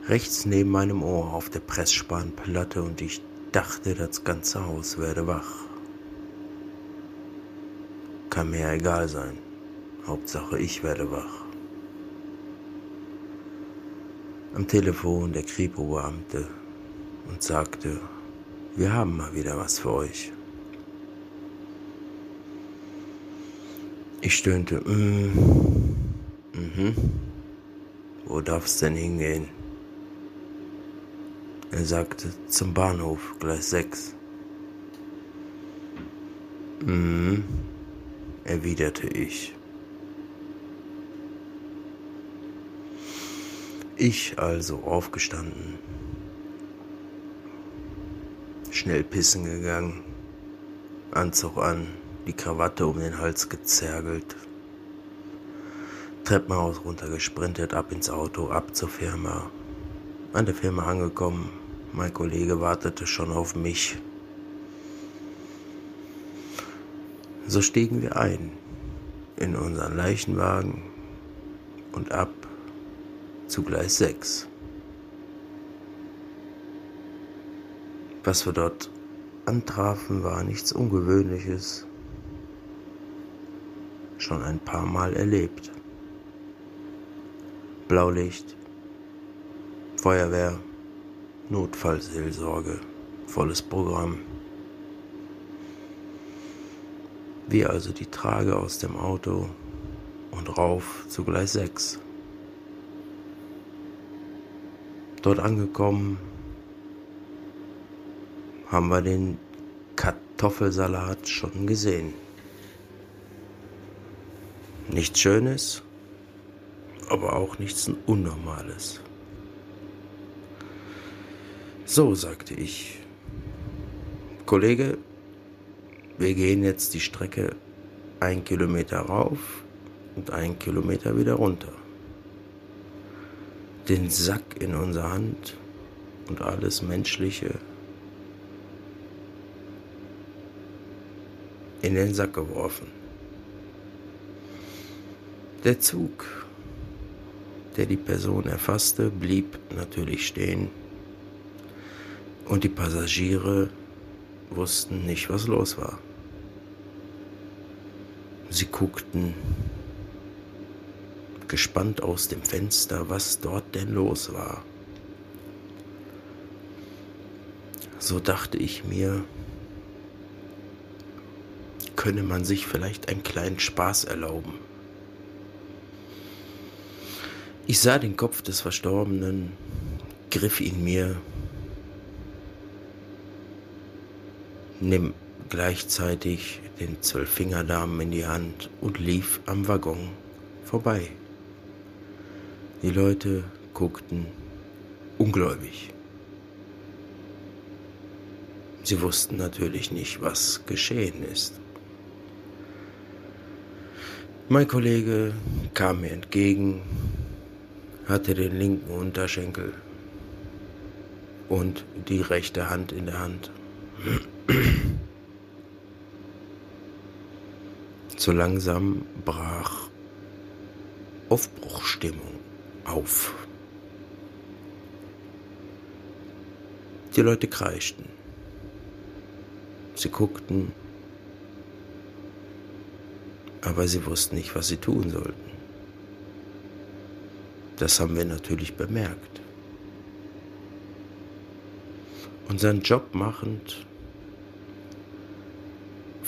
Rechts neben meinem Ohr auf der Pressspanplatte und ich dachte, das ganze Haus werde wach. Kann mir ja egal sein. Hauptsache, ich werde wach. Am Telefon der Kripo-Beamte und sagte, wir haben mal wieder was für euch. Ich stöhnte, mm, mhm. Wo darf's denn hingehen? Er sagte, zum Bahnhof, Gleis 6. Mhm, erwiderte ich. Ich also aufgestanden, schnell pissen gegangen, Anzug an, die Krawatte um den Hals gezergelt, Treppenhaus runtergesprintet, ab ins Auto, ab zur Firma. An der Firma angekommen, mein Kollege wartete schon auf mich. So stiegen wir ein in unseren Leichenwagen und ab zu Gleis 6. Was wir dort antrafen, war nichts Ungewöhnliches. Schon ein paar Mal erlebt. Blaulicht, Feuerwehr, Notfallseelsorge, volles Programm. Wir also die Trage aus dem Auto und rauf zu Gleis 6. Dort angekommen haben wir den Kartoffelsalat schon gesehen. Nichts Schönes, aber auch nichts Unnormales. So, sagte ich. Kollege, wir gehen jetzt die Strecke ein Kilometer rauf und ein Kilometer wieder runter. Den Sack in unserer Hand und alles Menschliche in den Sack geworfen. Der Zug, der die Person erfasste, blieb natürlich stehen und die Passagiere wussten nicht, was los war. Sie guckten gespannt aus dem Fenster, was dort denn los war. So dachte ich mir, könne man sich vielleicht einen kleinen Spaß erlauben. Ich sah den Kopf des Verstorbenen, griff ihn mir, nimm gleichzeitig den Zwölffingerdarm in die Hand und lief am Waggon vorbei. Die Leute guckten ungläubig. Sie wussten natürlich nicht, was geschehen ist. Mein Kollege kam mir entgegen, hatte den linken Unterschenkel und die rechte Hand in der Hand. So langsam brach Aufbruchstimmung auf. Die Leute kreischten. Sie guckten, aber sie wussten nicht, was sie tun sollten. Das haben wir natürlich bemerkt. Unseren Job machend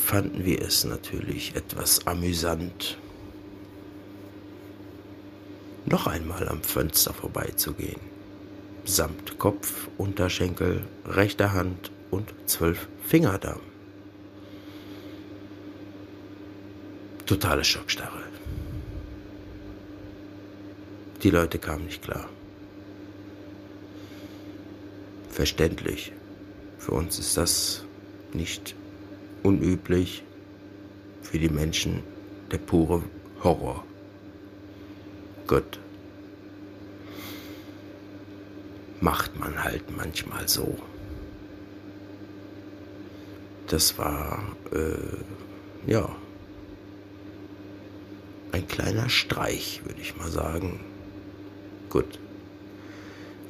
fanden wir es natürlich etwas amüsant, noch einmal am Fenster vorbeizugehen, samt Kopf, Unterschenkel, rechter Hand und zwölf Fingerdarm. Totale Schockstarre. Die Leute kamen nicht klar. Verständlich. Für uns ist das nicht unüblich. Für die Menschen der pure Horror. Gut. Macht man halt manchmal so. Das war, äh, ja, ein kleiner Streich, würde ich mal sagen. Gut.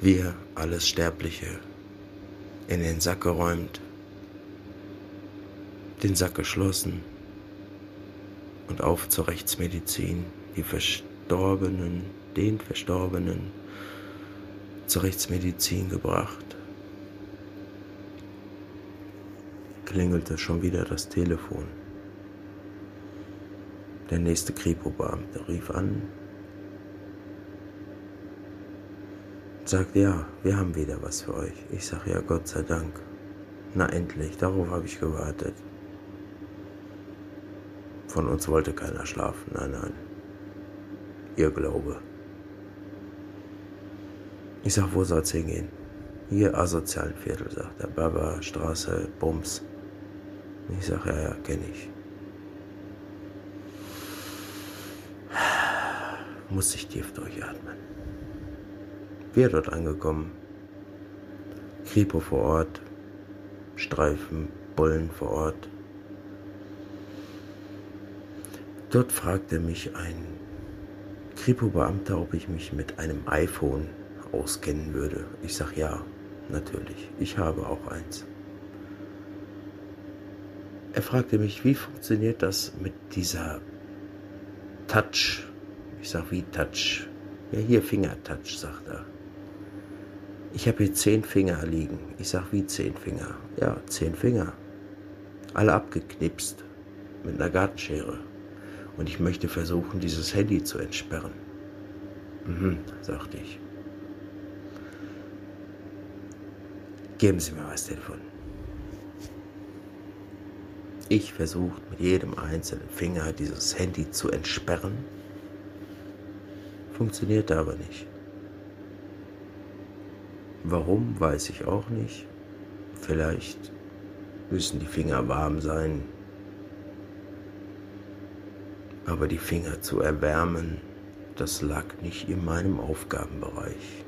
Wir, alles Sterbliche, in den Sack geräumt, den Sack geschlossen und auf zur Rechtsmedizin, die Verstorbenen, den Verstorbenen zur Rechtsmedizin gebracht. Klingelte schon wieder das Telefon. Der nächste Kripo-Beamte rief an, sagt, ja, wir haben wieder was für euch. Ich sag, ja, Gott sei Dank. Na endlich, darauf habe ich gewartet. Von uns wollte keiner schlafen, nein, nein. Ihr Glaube. Ich sag, wo soll's hingehen? Hier asozialen Viertel, sagt er. Baba, Straße, Bums. Ich sag, ja, ja, kenn ich. Muss ich tief durchatmen. Wir dort angekommen. Kripo vor Ort. Streifen, Bullen vor Ort. Dort fragte mich ein Kripo-Beamter, ob ich mich mit einem iPhone auskennen würde. Ich sag ja, natürlich. Ich habe auch eins. Er fragte mich, wie funktioniert das mit dieser Touch? Ich sag, wie Touch? Ja, hier Fingertouch, sagt er. Ich habe hier zehn Finger liegen. Ich sag, wie zehn Finger? Ja, zehn Finger. Alle abgeknipst mit einer Gartenschere und ich möchte versuchen, dieses Handy zu entsperren. Mhm, sagte ich. Geben Sie mir mal das Telefon. Ich versuche mit jedem einzelnen Finger dieses Handy zu entsperren. Funktionierte aber nicht. Warum, weiß ich auch nicht. Vielleicht müssen die Finger warm sein, aber die Finger zu erwärmen, das lag nicht in meinem Aufgabenbereich.